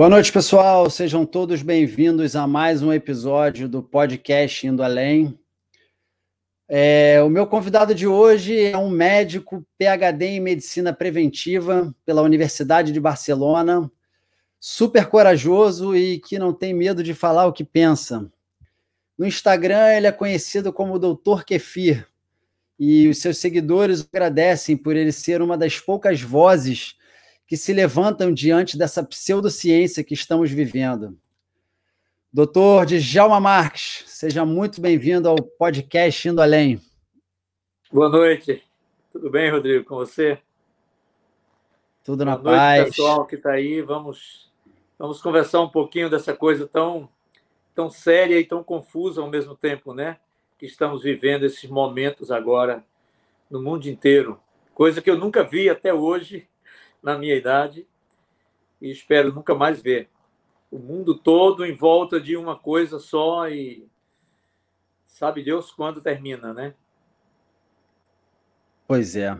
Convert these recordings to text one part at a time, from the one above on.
Boa noite, pessoal. Sejam todos bem-vindos a mais um episódio do podcast Indo Além. É, o meu convidado de hoje é um médico PhD em medicina preventiva pela Universidade de Barcelona, super corajoso e que não tem medo de falar o que pensa. No Instagram, ele é conhecido como Dr. Kefir e os seus seguidores agradecem por ele ser uma das poucas vozes que se levantam diante dessa pseudociência que estamos vivendo. Doutor Djalma Marques, seja muito bem-vindo ao podcast Indo Além. Boa noite. Tudo bem, Rodrigo, com você? Tudo na Boa paz. Noite, pessoal que está aí. Vamos, vamos conversar um pouquinho dessa coisa tão, tão séria e tão confusa ao mesmo tempo, né? Que estamos vivendo esses momentos agora no mundo inteiro. Coisa que eu nunca vi até hoje na minha idade e espero nunca mais ver. O mundo todo em volta de uma coisa só e sabe Deus quando termina, né? Pois é.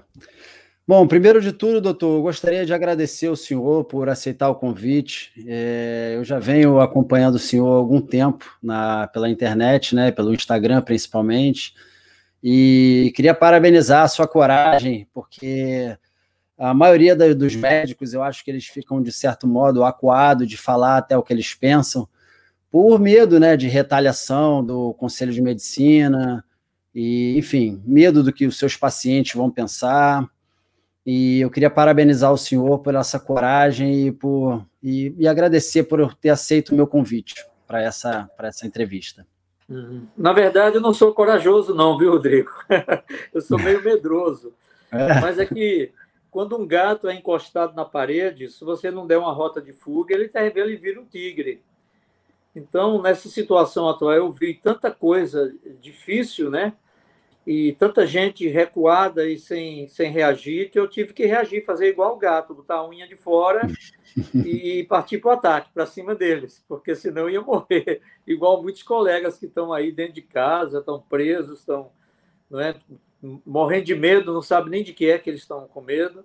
Bom, primeiro de tudo, doutor, eu gostaria de agradecer ao senhor por aceitar o convite. É, eu já venho acompanhando o senhor há algum tempo na, pela internet, né, pelo Instagram principalmente, e queria parabenizar a sua coragem, porque a maioria da, dos médicos, eu acho que eles ficam, de certo modo, acuados de falar até o que eles pensam, por medo né, de retaliação do Conselho de Medicina, e, enfim, medo do que os seus pacientes vão pensar. E eu queria parabenizar o senhor por essa coragem e, por, e, e agradecer por ter aceito o meu convite para essa, essa entrevista. Uhum. Na verdade, eu não sou corajoso, não, viu, Rodrigo? eu sou meio medroso. É. Mas é que quando um gato é encostado na parede, se você não der uma rota de fuga, ele, ele vira um tigre. Então, nessa situação atual, eu vi tanta coisa difícil, né? E tanta gente recuada e sem, sem reagir, que eu tive que reagir, fazer igual o gato, botar a unha de fora e partir para o ataque, para cima deles, porque senão eu ia morrer. Igual muitos colegas que estão aí dentro de casa, estão presos, estão não é, morrendo de medo, não sabe nem de que é que eles estão com medo.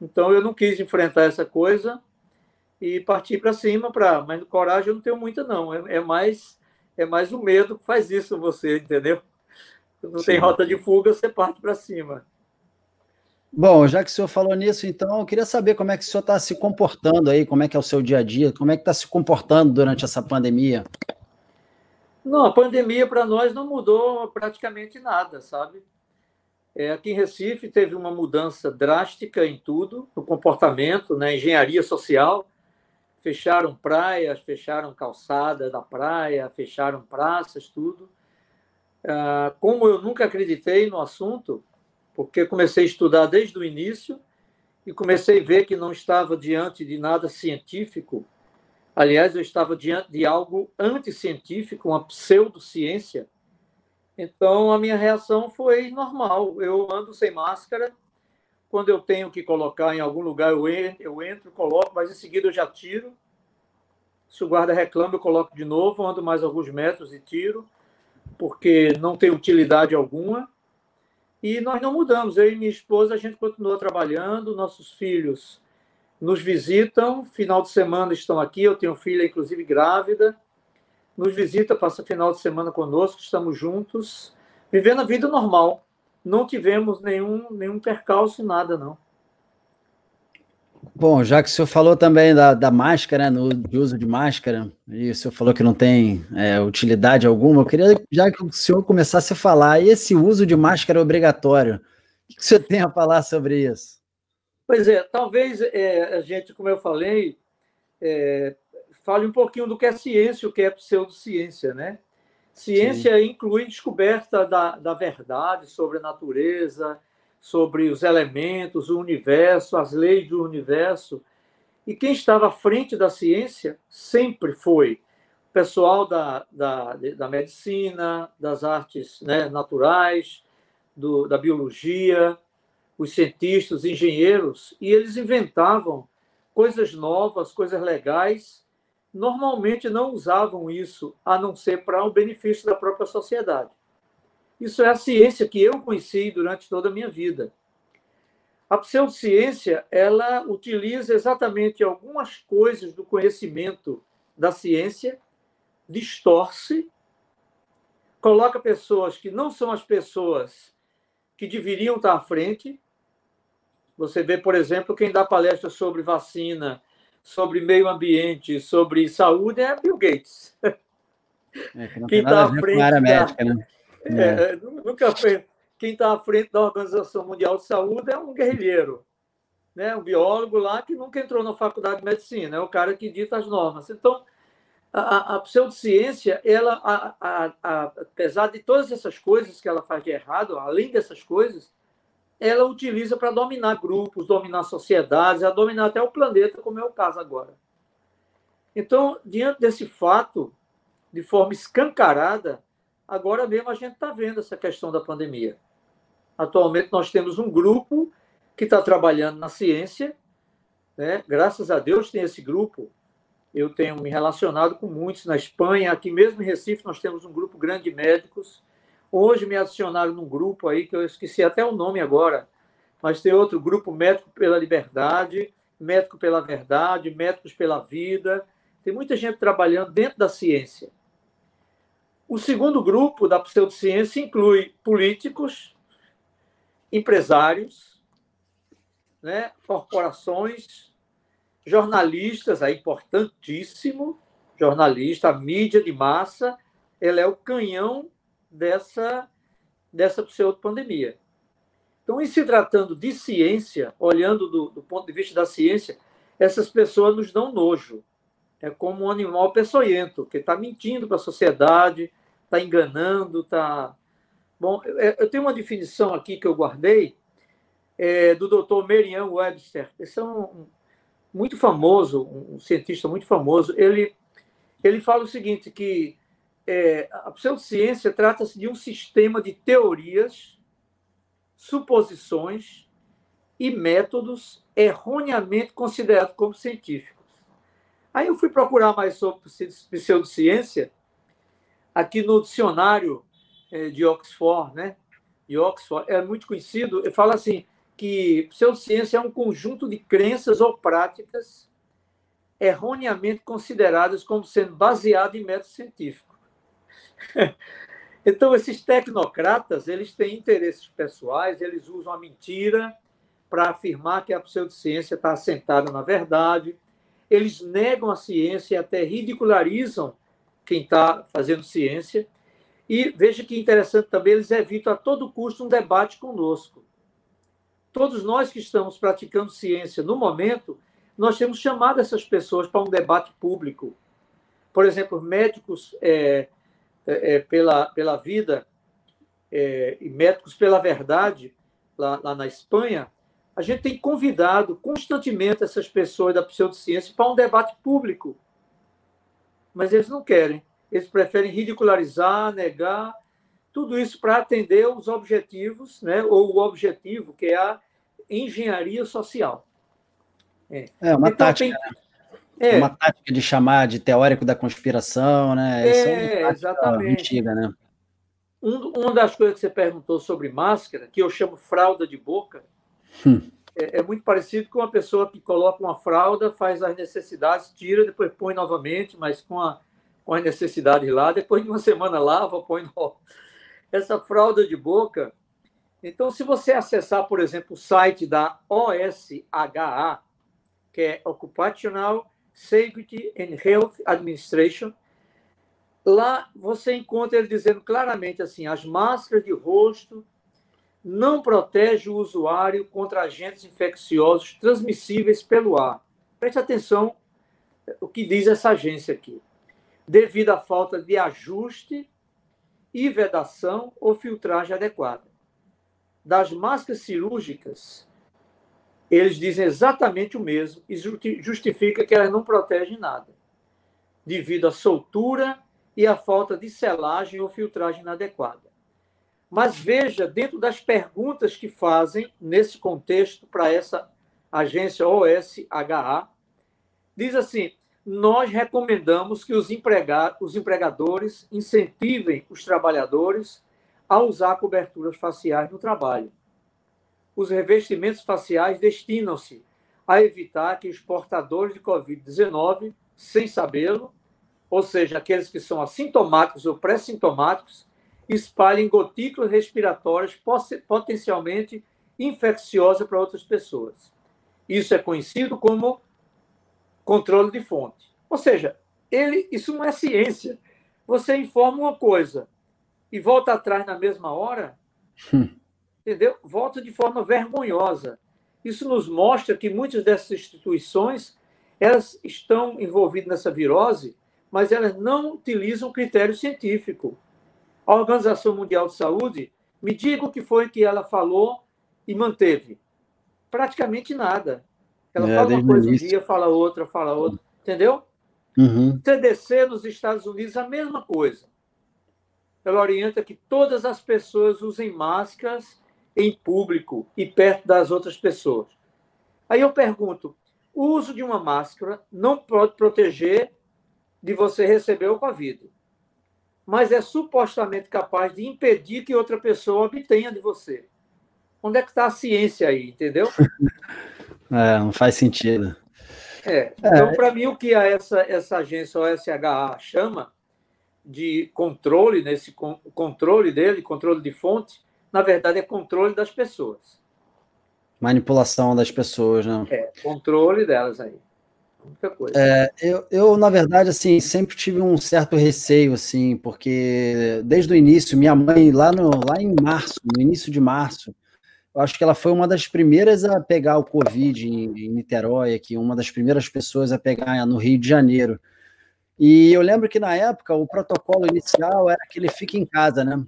Então eu não quis enfrentar essa coisa e partir para cima para, mas coragem eu não tenho muita não, é, é, mais é mais o medo que faz isso você, entendeu? Não Sim. tem rota de fuga, você parte para cima. Bom, já que o senhor falou nisso, então, eu queria saber como é que o senhor está se comportando aí, como é que é o seu dia a dia, como é que está se comportando durante essa pandemia? Não, a pandemia para nós não mudou praticamente nada, sabe? É, aqui em Recife teve uma mudança drástica em tudo, no comportamento, na engenharia social. Fecharam praias, fecharam calçada da praia, fecharam praças, tudo. Ah, como eu nunca acreditei no assunto, porque comecei a estudar desde o início e comecei a ver que não estava diante de nada científico. Aliás, eu estava diante de algo anticientífico, uma pseudociência então, a minha reação foi normal. Eu ando sem máscara. Quando eu tenho que colocar em algum lugar, eu entro, coloco, mas em seguida eu já tiro. Se o guarda reclama, eu coloco de novo, ando mais alguns metros e tiro, porque não tem utilidade alguma. E nós não mudamos. Eu e minha esposa, a gente continua trabalhando, nossos filhos nos visitam, final de semana estão aqui, eu tenho filha, inclusive, grávida, nos visita, passa final de semana conosco, estamos juntos, vivendo a vida normal. Não tivemos nenhum, nenhum percalço, nada, não. Bom, já que o senhor falou também da, da máscara, né, no de uso de máscara, e o senhor falou que não tem é, utilidade alguma, eu queria já que o senhor começasse a falar, esse uso de máscara obrigatório, o que o senhor tem a falar sobre isso? Pois é, talvez é, a gente, como eu falei, é, fale um pouquinho do que é ciência, o que é pseudociência, né? Ciência Sim. inclui descoberta da, da verdade sobre a natureza, sobre os elementos, o universo, as leis do universo. E quem estava à frente da ciência sempre foi o pessoal da, da, da medicina, das artes né, naturais, do, da biologia, os cientistas, os engenheiros, e eles inventavam coisas novas, coisas legais, normalmente não usavam isso a não ser para o benefício da própria sociedade. Isso é a ciência que eu conheci durante toda a minha vida. A pseudociência, ela utiliza exatamente algumas coisas do conhecimento da ciência, distorce, coloca pessoas que não são as pessoas que deveriam estar à frente. Você vê, por exemplo, quem dá palestra sobre vacina, sobre meio ambiente, sobre saúde é Bill Gates. É, que quem está à frente da, médica, né? é, é. nunca foi, quem está à frente da Organização Mundial de Saúde é um guerrilheiro, né? um biólogo lá que nunca entrou na faculdade de medicina, é o cara que dita as normas. Então, a, a pseudociência, ela, a, a, apesar de todas essas coisas que ela faz de errado, além dessas coisas, ela utiliza para dominar grupos, dominar sociedades, a dominar até o planeta, como é o caso agora. Então, diante desse fato, de forma escancarada, agora mesmo a gente está vendo essa questão da pandemia. Atualmente nós temos um grupo que está trabalhando na ciência, né? graças a Deus tem esse grupo. Eu tenho me relacionado com muitos na Espanha, aqui mesmo em Recife nós temos um grupo grande de médicos. Hoje me adicionaram num grupo aí que eu esqueci até o nome agora, mas tem outro grupo Médico pela Liberdade, Médico pela Verdade, Médicos pela Vida. Tem muita gente trabalhando dentro da ciência. O segundo grupo da pseudociência inclui políticos, empresários, né, corporações, jornalistas, é importantíssimo, jornalista, mídia de massa, ela é o canhão dessa, dessa pseudopandemia. Então, em se tratando de ciência, olhando do, do ponto de vista da ciência, essas pessoas nos dão nojo. É como um animal peçonhento, que está mentindo para a sociedade, está enganando, está. Bom, eu tenho uma definição aqui que eu guardei é, do Dr. Merriam Webster. Esse é um, muito famoso, um cientista muito famoso. Ele ele fala o seguinte que é, a pseudociência trata-se de um sistema de teorias, suposições e métodos erroneamente considerados como científicos. Aí eu fui procurar mais sobre pseudociência aqui no dicionário eh, de Oxford, né? De Oxford, é muito conhecido, ele fala assim que pseudociência é um conjunto de crenças ou práticas erroneamente consideradas como sendo baseado em método científico. Então, esses tecnocratas, eles têm interesses pessoais, eles usam a mentira para afirmar que a pseudociência está assentada na verdade, eles negam a ciência e até ridicularizam quem está fazendo ciência. E veja que interessante também, eles evitam a todo custo um debate conosco. Todos nós que estamos praticando ciência no momento, nós temos chamado essas pessoas para um debate público. Por exemplo, médicos é, é, é pela, pela vida é, e médicos pela verdade, lá, lá na Espanha, a gente tem convidado constantemente essas pessoas da pseudociência para um debate público mas eles não querem. Eles preferem ridicularizar, negar, tudo isso para atender os objetivos, né, ou o objetivo, que é a engenharia social. É, é uma então, tática. Tem... É. Uma tática de chamar de teórico da conspiração, né? É, é exatamente. Antiga, né? Um, uma das coisas que você perguntou sobre máscara, que eu chamo fralda de boca, hum é, é, muito parecido com uma pessoa que coloca uma fralda, faz as necessidades, tira, depois põe novamente, mas com, a, com as necessidades lá, depois de uma semana lava, põe no... Essa fralda de boca. Então, se você acessar, por exemplo, o site da OSHA, que é Occupational Safety and Health Administration, lá você encontra ele dizendo claramente assim: as máscaras de rosto não protege o usuário contra agentes infecciosos transmissíveis pelo ar. Preste atenção o que diz essa agência aqui. Devido à falta de ajuste e vedação ou filtragem adequada. Das máscaras cirúrgicas, eles dizem exatamente o mesmo e justifica que elas não protegem nada, devido à soltura e à falta de selagem ou filtragem inadequada. Mas veja, dentro das perguntas que fazem nesse contexto para essa agência OSHA, diz assim: nós recomendamos que os, empregad os empregadores incentivem os trabalhadores a usar coberturas faciais no trabalho. Os revestimentos faciais destinam-se a evitar que os portadores de Covid-19, sem sabê-lo, ou seja, aqueles que são assintomáticos ou pré-sintomáticos, espalhem gotículas respiratórias potencialmente infecciosas para outras pessoas. Isso é conhecido como controle de fonte. Ou seja, ele, isso não é ciência. Você informa uma coisa e volta atrás na mesma hora, hum. Entendeu? Volta de forma vergonhosa. Isso nos mostra que muitas dessas instituições elas estão envolvidas nessa virose, mas elas não utilizam critério científico. A Organização Mundial de Saúde, me diga o que foi que ela falou e manteve. Praticamente nada. Ela é, fala uma coisa um dia, fala outra, fala outra, entendeu? Uhum. CDC nos Estados Unidos, a mesma coisa. Ela orienta que todas as pessoas usem máscaras em público e perto das outras pessoas. Aí eu pergunto: o uso de uma máscara não pode proteger de você receber o Covid, mas é supostamente capaz de impedir que outra pessoa obtenha de você. Onde é que está a ciência aí, entendeu? É, não faz sentido. É. Então, é. para mim, o que a essa, essa agência OSHA chama de controle, nesse controle dele, controle de fonte, na verdade é controle das pessoas. Manipulação das pessoas, né? É, controle delas aí. Muita coisa. É, eu, eu, na verdade, assim, sempre tive um certo receio, assim, porque desde o início, minha mãe, lá, no, lá em março, no início de março, eu acho que ela foi uma das primeiras a pegar o Covid em, em Niterói, aqui, uma das primeiras pessoas a pegar no Rio de Janeiro. E eu lembro que na época o protocolo inicial era que ele fique em casa, né?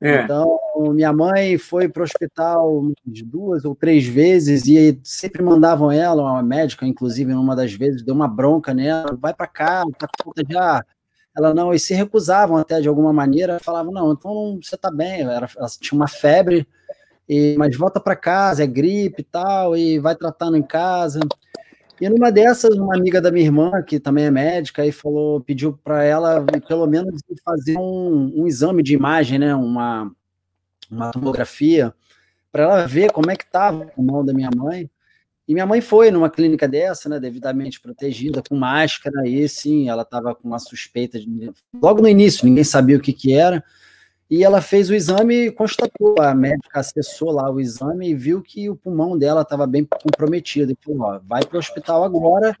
É. Então, minha mãe foi para o hospital duas ou três vezes e sempre mandavam ela, uma médica, inclusive, numa das vezes, deu uma bronca nela, vai para cá, tá já. Ela não, e se recusavam até de alguma maneira, falavam, não, então você está bem, ela, ela tinha uma febre, e, mas volta para casa, é gripe e tal, e vai tratando em casa. E numa dessas, uma amiga da minha irmã, que também é médica, aí falou, pediu para ela pelo menos fazer um, um, exame de imagem, né? Uma, uma tomografia, para ela ver como é que estava o pulmão da minha mãe. E minha mãe foi numa clínica dessa, né, devidamente protegida, com máscara, e sim, ela estava com uma suspeita de. Logo no início, ninguém sabia o que, que era. E ela fez o exame e constatou, a médica acessou lá o exame e viu que o pulmão dela estava bem comprometido. E falou: ó, vai para o hospital agora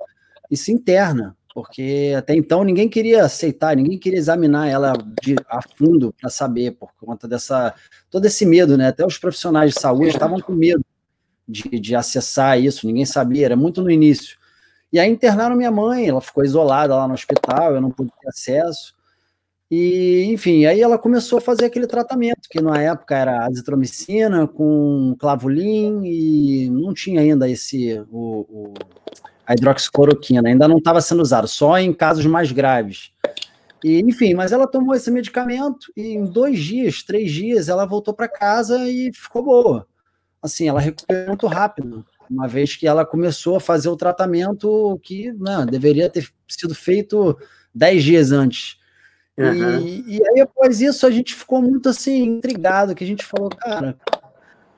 e se interna, porque até então ninguém queria aceitar, ninguém queria examinar ela de, a fundo para saber, por conta dessa todo esse medo, né? Até os profissionais de saúde estavam com medo de, de acessar isso, ninguém sabia, era muito no início. E aí internaram minha mãe, ela ficou isolada lá no hospital, eu não pude ter acesso. E, enfim, aí ela começou a fazer aquele tratamento, que na época era azitromicina com clavulin e não tinha ainda esse, o, o a hidroxicloroquina, ainda não estava sendo usado, só em casos mais graves. E, enfim, mas ela tomou esse medicamento e em dois dias, três dias, ela voltou para casa e ficou boa. Assim, ela recuperou muito rápido, uma vez que ela começou a fazer o tratamento que né, deveria ter sido feito dez dias antes. Uhum. E, e, aí, após isso, a gente ficou muito assim, intrigado, que a gente falou, cara,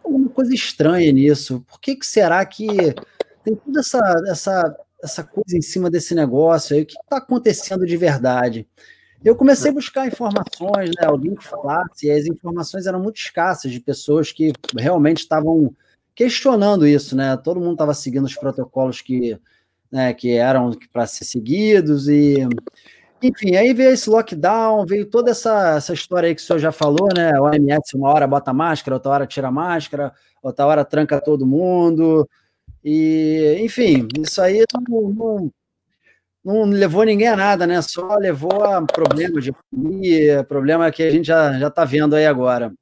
alguma coisa estranha nisso. Por que, que será que tem toda essa, essa, essa coisa em cima desse negócio aí? O que está acontecendo de verdade? Eu comecei a buscar informações, né, alguém que falasse, e as informações eram muito escassas de pessoas que realmente estavam questionando isso, né? Todo mundo estava seguindo os protocolos que, né, que eram para ser seguidos e enfim, aí veio esse lockdown, veio toda essa, essa história aí que o senhor já falou, né? O OMS uma hora bota máscara, outra hora tira máscara, outra hora tranca todo mundo. E, enfim, isso aí não, não, não levou ninguém a nada, né? Só levou a problemas de economia, problema que a gente já está vendo aí agora.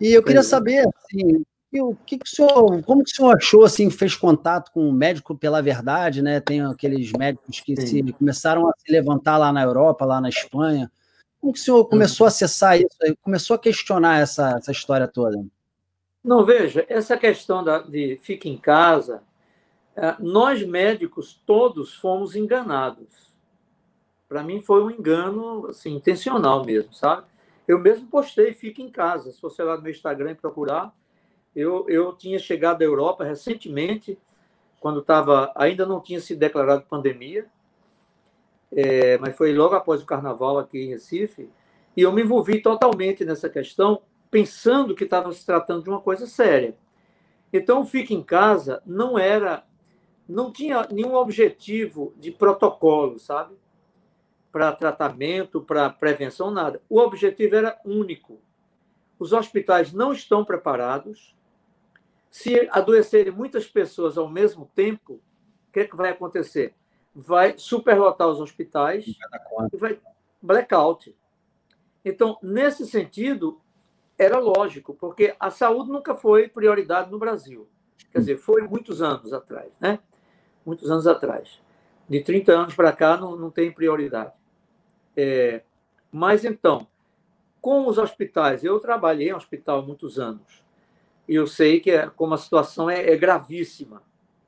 E eu queria é. saber, assim, e o que, que o senhor, como que o senhor achou, assim, fez contato com o médico pela verdade, né? Tem aqueles médicos que se, começaram a se levantar lá na Europa, lá na Espanha. Como que o senhor começou a acessar isso, começou a questionar essa, essa história toda? Não, veja, essa questão da, de fica em casa, é, nós médicos todos fomos enganados. Para mim foi um engano assim, intencional mesmo, sabe? Eu mesmo postei fica em casa. Se você lá no meu Instagram procurar, Eu, eu tinha chegado à Europa recentemente, quando estava ainda não tinha se declarado pandemia, é, mas foi logo após o carnaval aqui em Recife, e eu me envolvi totalmente nessa questão, pensando que estava se tratando de uma coisa séria. Então, Fique em Casa não era, não tinha nenhum objetivo de protocolo, sabe? Para tratamento, para prevenção, nada. O objetivo era único. Os hospitais não estão preparados. Se adoecerem muitas pessoas ao mesmo tempo, o que, é que vai acontecer? Vai superlotar os hospitais e vai blackout. Então, nesse sentido, era lógico, porque a saúde nunca foi prioridade no Brasil. Quer dizer, foi muitos anos atrás, né? Muitos anos atrás. De 30 anos para cá não, não tem prioridade. É, mas então, com os hospitais, eu trabalhei em hospital há muitos anos, eu sei que é, como a situação é, é gravíssima.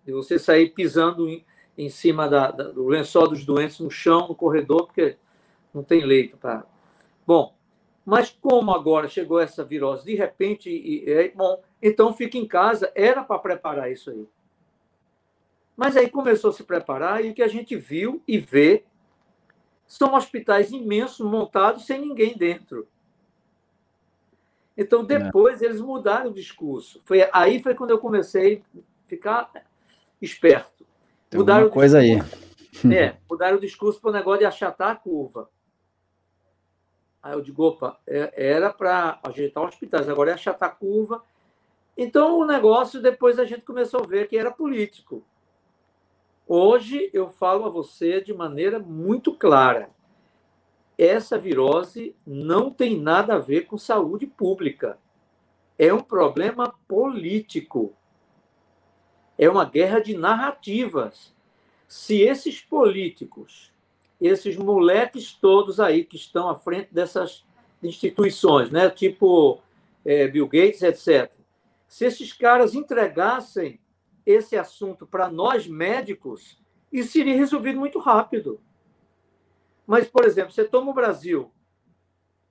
E você sair pisando em, em cima da, da, do lençol dos doentes no chão, no corredor, porque não tem leito para Bom, mas como agora chegou essa virose de repente, e, e, bom, então fica em casa, era para preparar isso aí. Mas aí começou a se preparar e o que a gente viu e vê são hospitais imensos montados sem ninguém dentro. Então é. depois é. eles mudaram o discurso. Foi aí foi quando eu comecei a ficar esperto. Tem mudaram coisa discurso, aí. É, mudaram o discurso para o negócio de achatar a curva. Aí eu digo, opa, é, era para ajeitar hospitais, agora é achatar a curva. Então o negócio, depois a gente começou a ver que era político. Hoje eu falo a você de maneira muito clara. Essa virose não tem nada a ver com saúde pública. É um problema político. É uma guerra de narrativas. Se esses políticos esses moleques todos aí que estão à frente dessas instituições, né? tipo é, Bill Gates, etc. Se esses caras entregassem esse assunto para nós médicos, isso seria resolvido muito rápido. Mas, por exemplo, você toma o Brasil,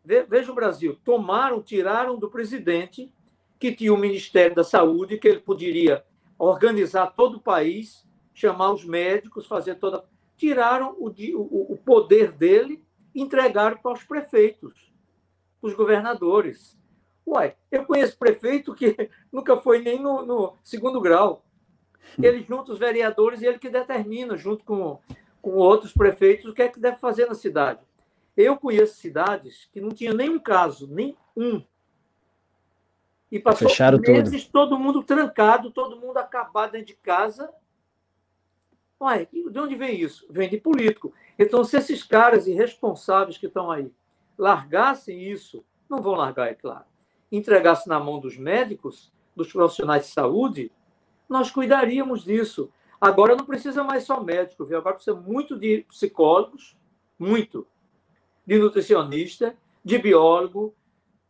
veja o Brasil, tomaram, tiraram do presidente, que tinha o Ministério da Saúde, que ele poderia organizar todo o país, chamar os médicos, fazer toda tiraram o, o, o poder dele e entregaram para os prefeitos, os governadores. Uai, eu conheço prefeito que nunca foi nem no, no segundo grau. Ele junta os vereadores e ele que determina, junto com, com outros prefeitos, o que é que deve fazer na cidade. Eu conheço cidades que não tinha nenhum caso, nem um. E passou Fecharam meses tudo. todo mundo trancado, todo mundo acabado dentro de casa, Uai, de onde vem isso? Vem de político. Então, se esses caras irresponsáveis que estão aí largassem isso, não vão largar, é claro, entregassem na mão dos médicos, dos profissionais de saúde, nós cuidaríamos disso. Agora não precisa mais só médico, viu? agora precisa muito de psicólogos, muito, de nutricionista, de biólogo,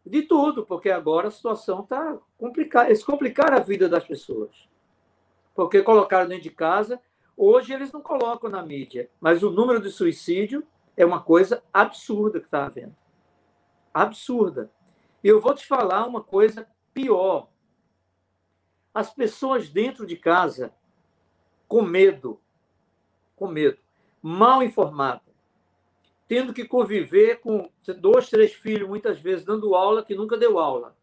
de tudo, porque agora a situação está complicada. Eles complicaram a vida das pessoas. Porque colocaram dentro de casa Hoje eles não colocam na mídia, mas o número de suicídio é uma coisa absurda que está havendo. Absurda. E eu vou te falar uma coisa pior. As pessoas dentro de casa, com medo, com medo, mal informadas, tendo que conviver com dois, três filhos, muitas vezes dando aula que nunca deu aula.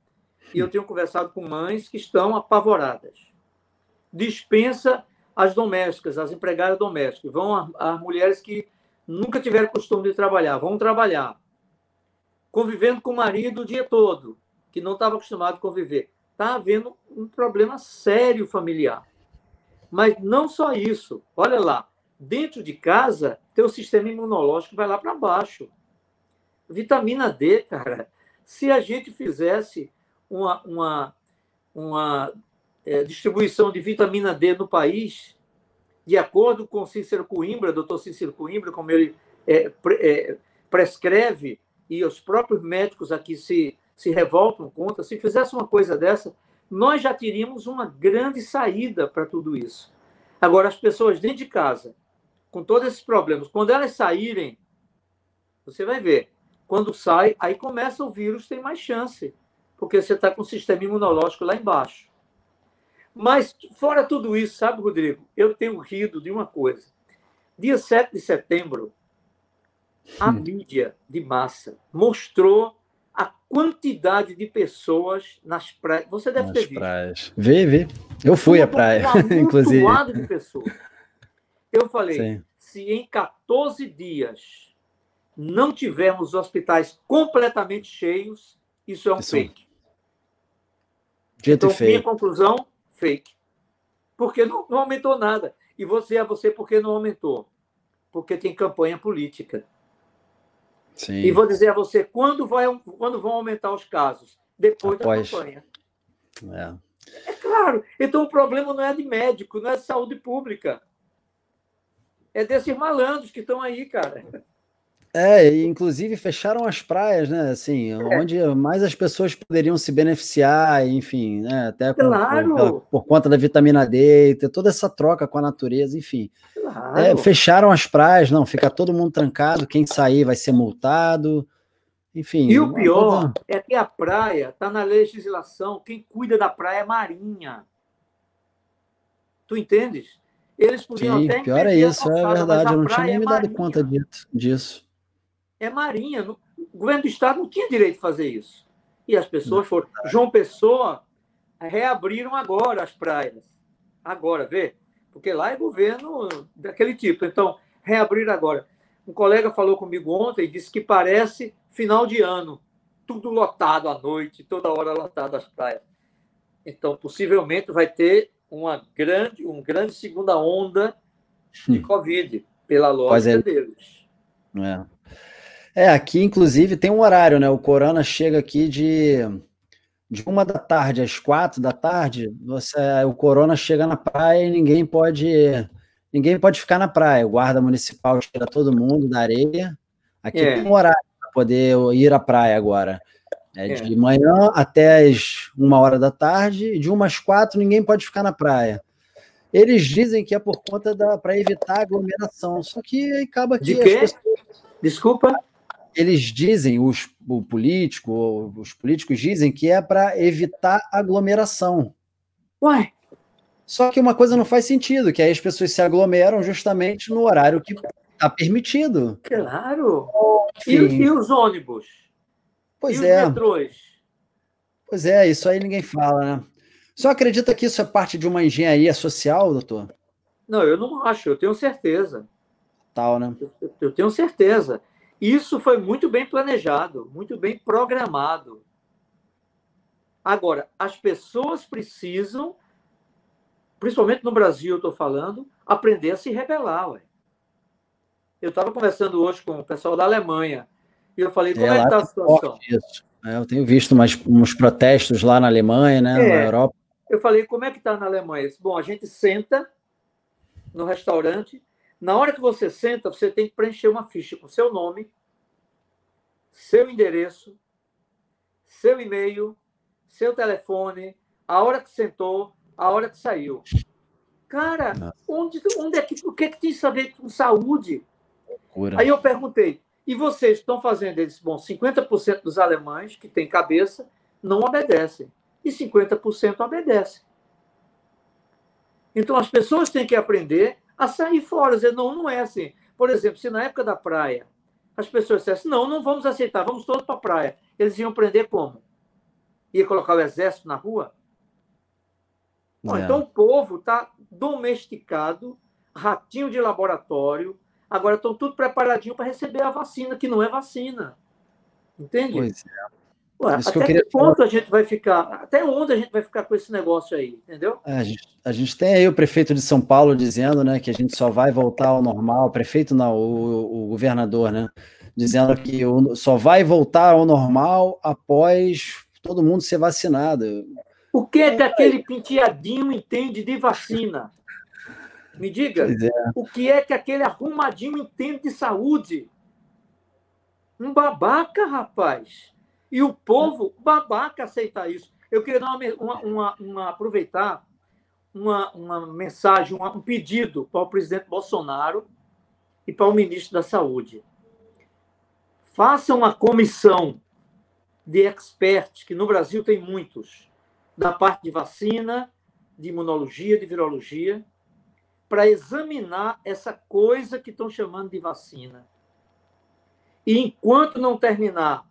E eu tenho conversado com mães que estão apavoradas. Dispensa as domésticas, as empregadas domésticas, vão as mulheres que nunca tiveram costume de trabalhar, vão trabalhar, convivendo com o marido o dia todo, que não estava acostumado a conviver. Está havendo um problema sério familiar. Mas não só isso. Olha lá, dentro de casa, teu sistema imunológico vai lá para baixo. Vitamina D, cara. Se a gente fizesse uma, uma, uma é, distribuição de vitamina D no país, de acordo com Cícero Coimbra, doutor Cícero Coimbra, como ele é, pre, é, prescreve, e os próprios médicos aqui se, se revoltam contra, se fizesse uma coisa dessa, nós já teríamos uma grande saída para tudo isso. Agora, as pessoas dentro de casa, com todos esses problemas, quando elas saírem, você vai ver, quando sai, aí começa o vírus, tem mais chance, porque você está com o sistema imunológico lá embaixo. Mas, fora tudo isso, sabe, Rodrigo, eu tenho rido de uma coisa. Dia 7 de setembro, a hum. mídia de massa mostrou quantidade de pessoas nas praias. Você deve nas ter visto. Praias. Vê, vê. Eu fui à praia, inclusive. de pessoas. Eu falei, Sim. se em 14 dias não tivermos hospitais completamente cheios, isso é um isso. fake. Dito então, minha conclusão, fake. Porque não, não aumentou nada. E você é você porque não aumentou. Porque tem campanha política. Sim. E vou dizer a você, quando, vai, quando vão aumentar os casos? Depois Após... da campanha. É. é claro. Então o problema não é de médico, não é de saúde pública. É desses malandros que estão aí, cara. É, inclusive fecharam as praias, né? Assim, é. onde mais as pessoas poderiam se beneficiar, enfim, né? Até com, claro. por, por, conta da vitamina D, ter toda essa troca com a natureza, enfim. Claro. É, fecharam as praias, não, fica todo mundo trancado, quem sair vai ser multado. Enfim. E o pior é que a praia está na legislação, quem cuida da praia é marinha. Tu entendes? Eles podiam Sim, até pior é isso, é verdade, eu não tinha nem é me dado conta disso é Marinha. O governo do Estado não tinha direito de fazer isso. E as pessoas foram. João Pessoa reabriram agora as praias. Agora, vê? Porque lá é governo daquele tipo. Então, reabriram agora. Um colega falou comigo ontem e disse que parece final de ano. Tudo lotado à noite, toda hora lotado as praias. Então, possivelmente vai ter uma grande, um grande segunda onda de hum. Covid, pela lógica é. deles. É. É, aqui, inclusive, tem um horário, né? O Corona chega aqui de, de uma da tarde às quatro da tarde. Você, o Corona chega na praia e ninguém pode ninguém pode ficar na praia. O guarda municipal tira todo mundo da areia. Aqui é. tem um horário para poder ir à praia agora. É, é, de manhã até as uma hora da tarde, e de umas quatro ninguém pode ficar na praia. Eles dizem que é por conta da para evitar aglomeração, só que acaba que de quê? Pessoas... Desculpa eles dizem, os, o político, os políticos dizem que é para evitar aglomeração. Uai! Só que uma coisa não faz sentido, que aí as pessoas se aglomeram justamente no horário que está permitido. Claro! E, e, os ônibus? Pois e é. Os metrôs? Pois é, isso aí ninguém fala, né? Só acredita que isso é parte de uma engenharia social, doutor? Não, eu não acho, eu tenho certeza. Tal, né? Eu, eu tenho certeza. Isso foi muito bem planejado, muito bem programado. Agora, as pessoas precisam, principalmente no Brasil, eu estou falando, aprender a se rebelar. Ué. Eu estava conversando hoje com o pessoal da Alemanha e eu falei, como é, é que está a situação? É, eu tenho visto mais, uns protestos lá na Alemanha, né, é, na Europa. Eu falei, como é que está na Alemanha? Bom, a gente senta no restaurante, na hora que você senta, você tem que preencher uma ficha com seu nome, seu endereço, seu e-mail, seu telefone, a hora que sentou, a hora que saiu. Cara, onde, onde é que, o que, é que tem isso a ver com saúde? Aí eu perguntei, e vocês estão fazendo? Eles, bom, 50% dos alemães que têm cabeça não obedecem, e 50% obedecem. Então as pessoas têm que aprender a sair fora, dizer, não, não é assim. Por exemplo, se na época da praia as pessoas dissessem, não, não vamos aceitar, vamos todos para a praia. Eles iam prender como? Ia colocar o exército na rua? É. Então o povo está domesticado, ratinho de laboratório, agora estão tudo preparadinho para receber a vacina, que não é vacina. Entende? Pois é. Ué, até que, que ponto a gente vai ficar? Até onde a gente vai ficar com esse negócio aí, entendeu? É, a, gente, a, gente, tem aí o prefeito de São Paulo dizendo, né, que a gente só vai voltar ao normal. O prefeito não, o, o governador, né, dizendo que o, só vai voltar ao normal após todo mundo ser vacinado. O que é que aquele penteadinho entende de vacina? Me diga. É. O que é que aquele arrumadinho entende de saúde? Um babaca, rapaz. E o povo babaca aceita isso. Eu queria dar uma, uma, uma, aproveitar uma, uma mensagem, um pedido para o presidente Bolsonaro e para o ministro da Saúde. Faça uma comissão de experts, que no Brasil tem muitos, da parte de vacina, de imunologia, de virologia, para examinar essa coisa que estão chamando de vacina. E enquanto não terminar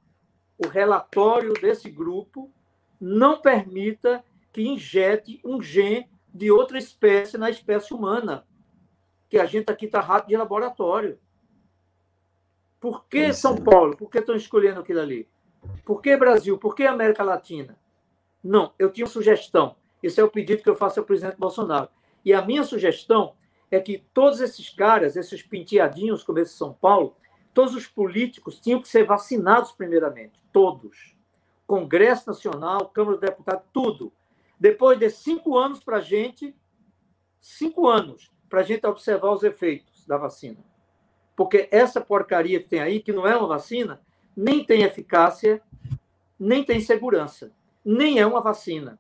o relatório desse grupo, não permita que injete um gene de outra espécie na espécie humana, que a gente aqui está rato de laboratório. Por que São é. Paulo? Por que estão escolhendo aquilo ali? Por que Brasil? Por que América Latina? Não, eu tinha uma sugestão. Esse é o pedido que eu faço ao presidente Bolsonaro. E a minha sugestão é que todos esses caras, esses penteadinhos como esse São Paulo, todos os políticos tinham que ser vacinados primeiramente. Todos. Congresso Nacional, Câmara dos Deputados, tudo. Depois de cinco anos para a gente, cinco anos para a gente observar os efeitos da vacina. Porque essa porcaria que tem aí, que não é uma vacina, nem tem eficácia, nem tem segurança, nem é uma vacina.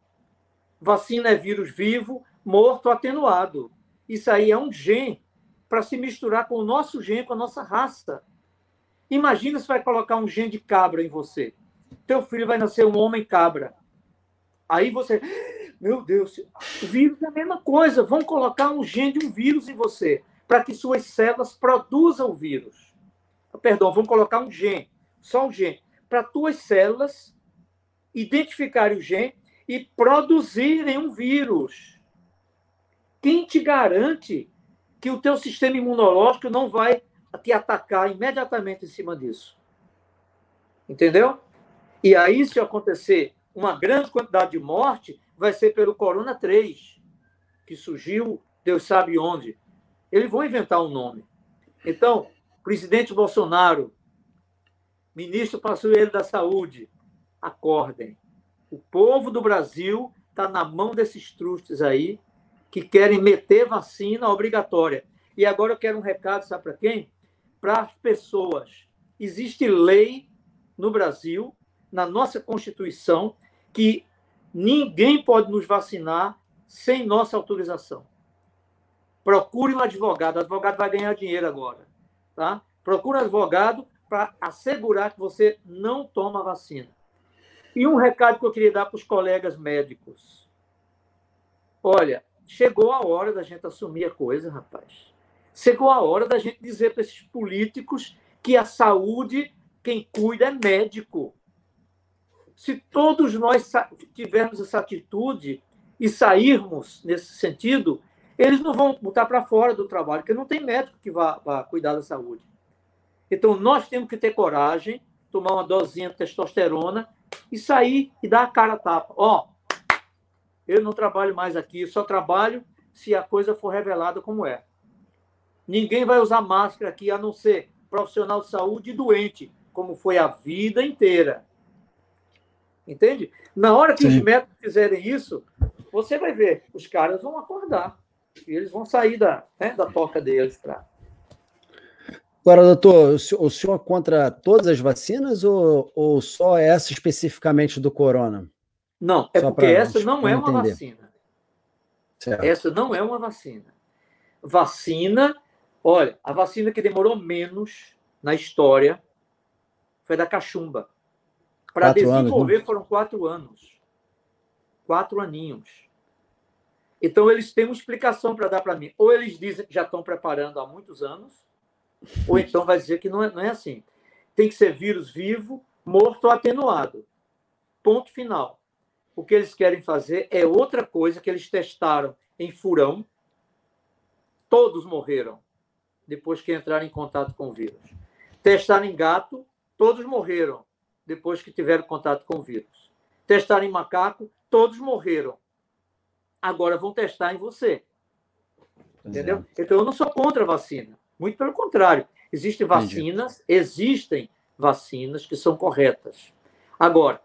Vacina é vírus vivo, morto, atenuado. Isso aí é um gene para se misturar com o nosso gene, com a nossa raça. Imagina se vai colocar um gene de cabra em você. Teu filho vai nascer um homem cabra. Aí você, meu Deus, o vírus é a mesma coisa. Vamos colocar um gene de um vírus em você para que suas células produzam o vírus. Perdão, vamos colocar um gene, só um gene, para tuas células identificarem o gene e produzirem um vírus. Quem te garante que o teu sistema imunológico não vai te atacar imediatamente em cima disso? Entendeu? E aí, se acontecer uma grande quantidade de morte, vai ser pelo Corona 3, que surgiu, Deus sabe onde, eles vão inventar um nome. Então, presidente Bolsonaro, ministro Passueiro da Saúde, acordem. O povo do Brasil está na mão desses trustes aí que querem meter vacina obrigatória. E agora eu quero um recado, sabe para quem? Para as pessoas. Existe lei no Brasil, na nossa Constituição, que ninguém pode nos vacinar sem nossa autorização. Procure um advogado. O advogado vai ganhar dinheiro agora. Tá? Procure um advogado para assegurar que você não toma vacina. E um recado que eu queria dar para os colegas médicos. Olha, chegou a hora da gente assumir a coisa, rapaz. Chegou a hora da gente dizer para esses políticos que a saúde, quem cuida é médico. Se todos nós tivermos essa atitude e sairmos nesse sentido, eles não vão botar para fora do trabalho, porque não tem médico que vá, vá cuidar da saúde. Então, nós temos que ter coragem, tomar uma dosinha de testosterona e sair e dar a cara a tapa. Ó, eu não trabalho mais aqui, só trabalho se a coisa for revelada como é. Ninguém vai usar máscara aqui, a não ser profissional de saúde e doente, como foi a vida inteira. Entende? Na hora que Sim. os médicos fizerem isso, você vai ver, os caras vão acordar. E eles vão sair da, né, da toca deles para. Agora, doutor, o senhor é contra todas as vacinas ou, ou só essa especificamente do corona? Não, é só porque essa não é uma entender. vacina. Certo. Essa não é uma vacina. Vacina, olha, a vacina que demorou menos na história foi da cachumba. Para desenvolver anos, né? foram quatro anos. Quatro aninhos. Então, eles têm uma explicação para dar para mim. Ou eles dizem que já estão preparando há muitos anos, ou então vai dizer que não é, não é assim. Tem que ser vírus vivo, morto ou atenuado. Ponto final. O que eles querem fazer é outra coisa que eles testaram em furão. Todos morreram depois que entraram em contato com o vírus. Testaram em gato, todos morreram depois que tiveram contato com o vírus. Testaram em macaco, todos morreram agora vão testar em você. Entendeu? Então, eu não sou contra a vacina. Muito pelo contrário. Existem vacinas, Entendi. existem vacinas que são corretas. Agora,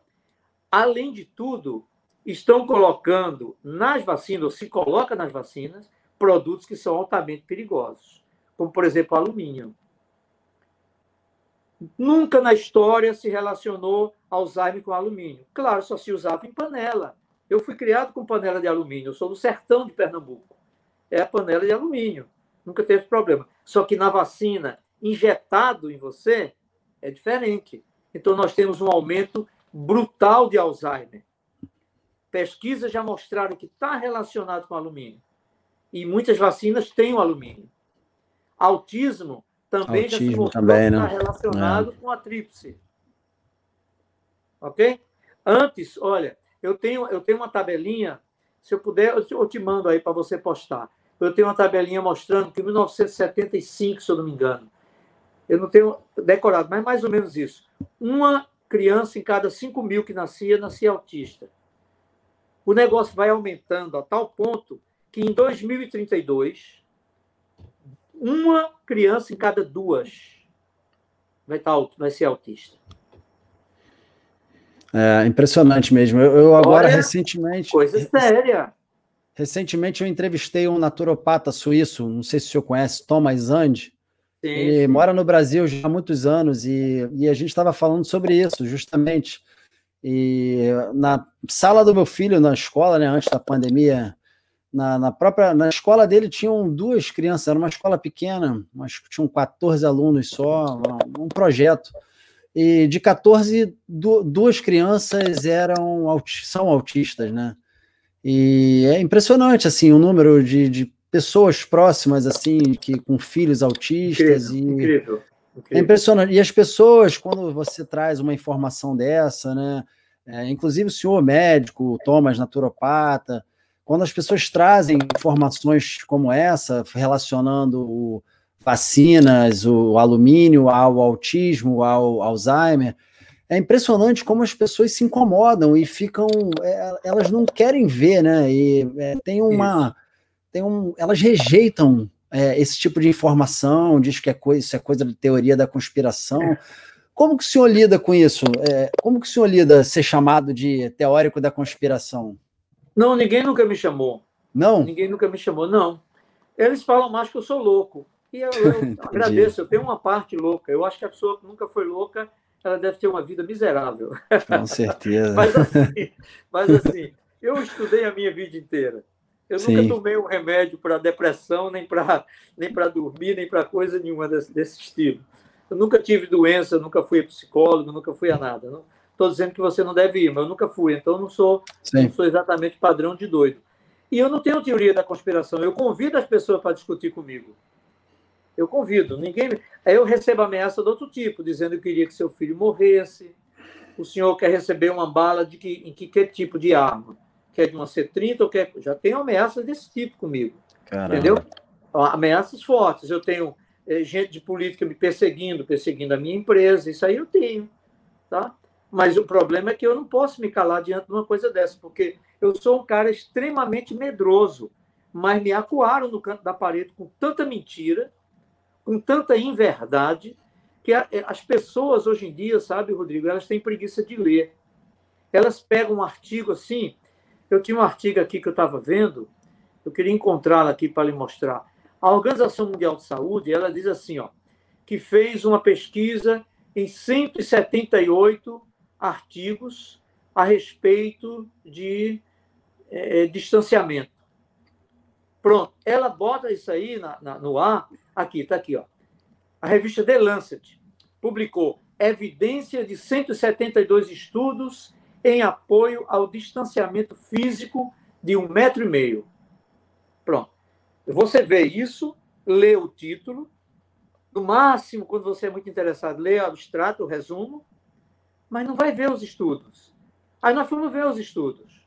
além de tudo, estão colocando nas vacinas, ou se coloca nas vacinas, produtos que são altamente perigosos, como, por exemplo, alumínio. Nunca na história se relacionou Alzheimer com alumínio. Claro, só se usava em panela. Eu fui criado com panela de alumínio, eu sou do sertão de Pernambuco. É a panela de alumínio, nunca teve problema. Só que na vacina, injetado em você, é diferente. Então, nós temos um aumento brutal de Alzheimer. pesquisas já mostraram que está relacionado com alumínio. E muitas vacinas têm o alumínio. Autismo também Autismo já se mostrou também, né? relacionado é. com a tríplice. Ok? Antes, olha, eu tenho, eu tenho uma tabelinha, se eu puder, eu te mando aí para você postar. Eu tenho uma tabelinha mostrando que em 1975, se eu não me engano, eu não tenho decorado, mas mais ou menos isso. Uma criança em cada 5 mil que nascia, nascia autista. O negócio vai aumentando a tal ponto que em 2032, uma criança em cada duas vai, estar, tá vai ser autista. É impressionante mesmo. Eu, eu agora, Olha, recentemente. Coisa séria. Recentemente eu entrevistei um naturopata suíço, não sei se o senhor conhece, Thomas Zand. Sim, ele sim. mora no Brasil já há muitos anos e, e a gente estava falando sobre isso, justamente. E na sala do meu filho, na escola, né, antes da pandemia, na, na, própria na escola dele tinham duas crianças, era uma escola pequena, mas tinham 14 alunos só, um projeto. E de 14, duas crianças eram são autistas, né? E é impressionante assim o número de, de pessoas próximas, assim, que com filhos autistas. Incrível, e... incrível, incrível. É impressionante. E as pessoas, quando você traz uma informação dessa, né? É, inclusive o senhor médico, o Thomas, naturopata, quando as pessoas trazem informações como essa, relacionando o, vacinas, o, alumínio ao autismo, ao Alzheimer, é impressionante como as pessoas se incomodam e ficam, é, elas não querem ver, né? E é, tem uma, tem um, elas rejeitam é, esse tipo de informação, diz que é coisa, isso é coisa de teoria da conspiração. É. Como que o senhor lida com isso? É, como que o senhor lida ser chamado de teórico da conspiração? Não, ninguém nunca me chamou. Não? Ninguém nunca me chamou, não. Eles falam mais que eu sou louco. E eu, eu agradeço, eu tenho uma parte louca. Eu acho que a pessoa que nunca foi louca, ela deve ter uma vida miserável. Com certeza. mas, assim, mas assim, eu estudei a minha vida inteira. Eu Sim. nunca tomei um remédio para depressão, nem para nem dormir, nem para coisa nenhuma desse, desse estilo. Eu nunca tive doença, nunca fui a psicólogo, nunca fui a nada. Estou dizendo que você não deve ir, mas eu nunca fui, então não sou, não sou exatamente padrão de doido. E eu não tenho teoria da conspiração, eu convido as pessoas para discutir comigo. Eu convido, ninguém. Aí eu recebo ameaça de outro tipo, dizendo que eu queria que seu filho morresse. O senhor quer receber uma bala de que, em que, que tipo de arma? quer de uma C30 ou quer. Já tem ameaças desse tipo comigo. Caramba. Entendeu? Ameaças fortes. Eu tenho é, gente de política me perseguindo, perseguindo a minha empresa, isso aí eu tenho. Tá? Mas o problema é que eu não posso me calar diante de uma coisa dessa, porque eu sou um cara extremamente medroso, mas me acuaram no canto da parede com tanta mentira, com tanta inverdade, que é, as pessoas hoje em dia, sabe, Rodrigo, elas têm preguiça de ler. Elas pegam um artigo assim, eu tinha um artigo aqui que eu estava vendo, eu queria encontrá-lo aqui para lhe mostrar. A Organização Mundial de Saúde, ela diz assim, ó, que fez uma pesquisa em 178 artigos a respeito de é, distanciamento. Pronto, ela bota isso aí na, na, no ar, aqui, está aqui, ó. A revista The Lancet publicou evidência de 172 estudos em apoio ao distanciamento físico de um metro e meio. Pronto. Você vê isso, lê o título, no máximo, quando você é muito interessado, lê o abstrato, o resumo, mas não vai ver os estudos. Aí nós fomos ver os estudos.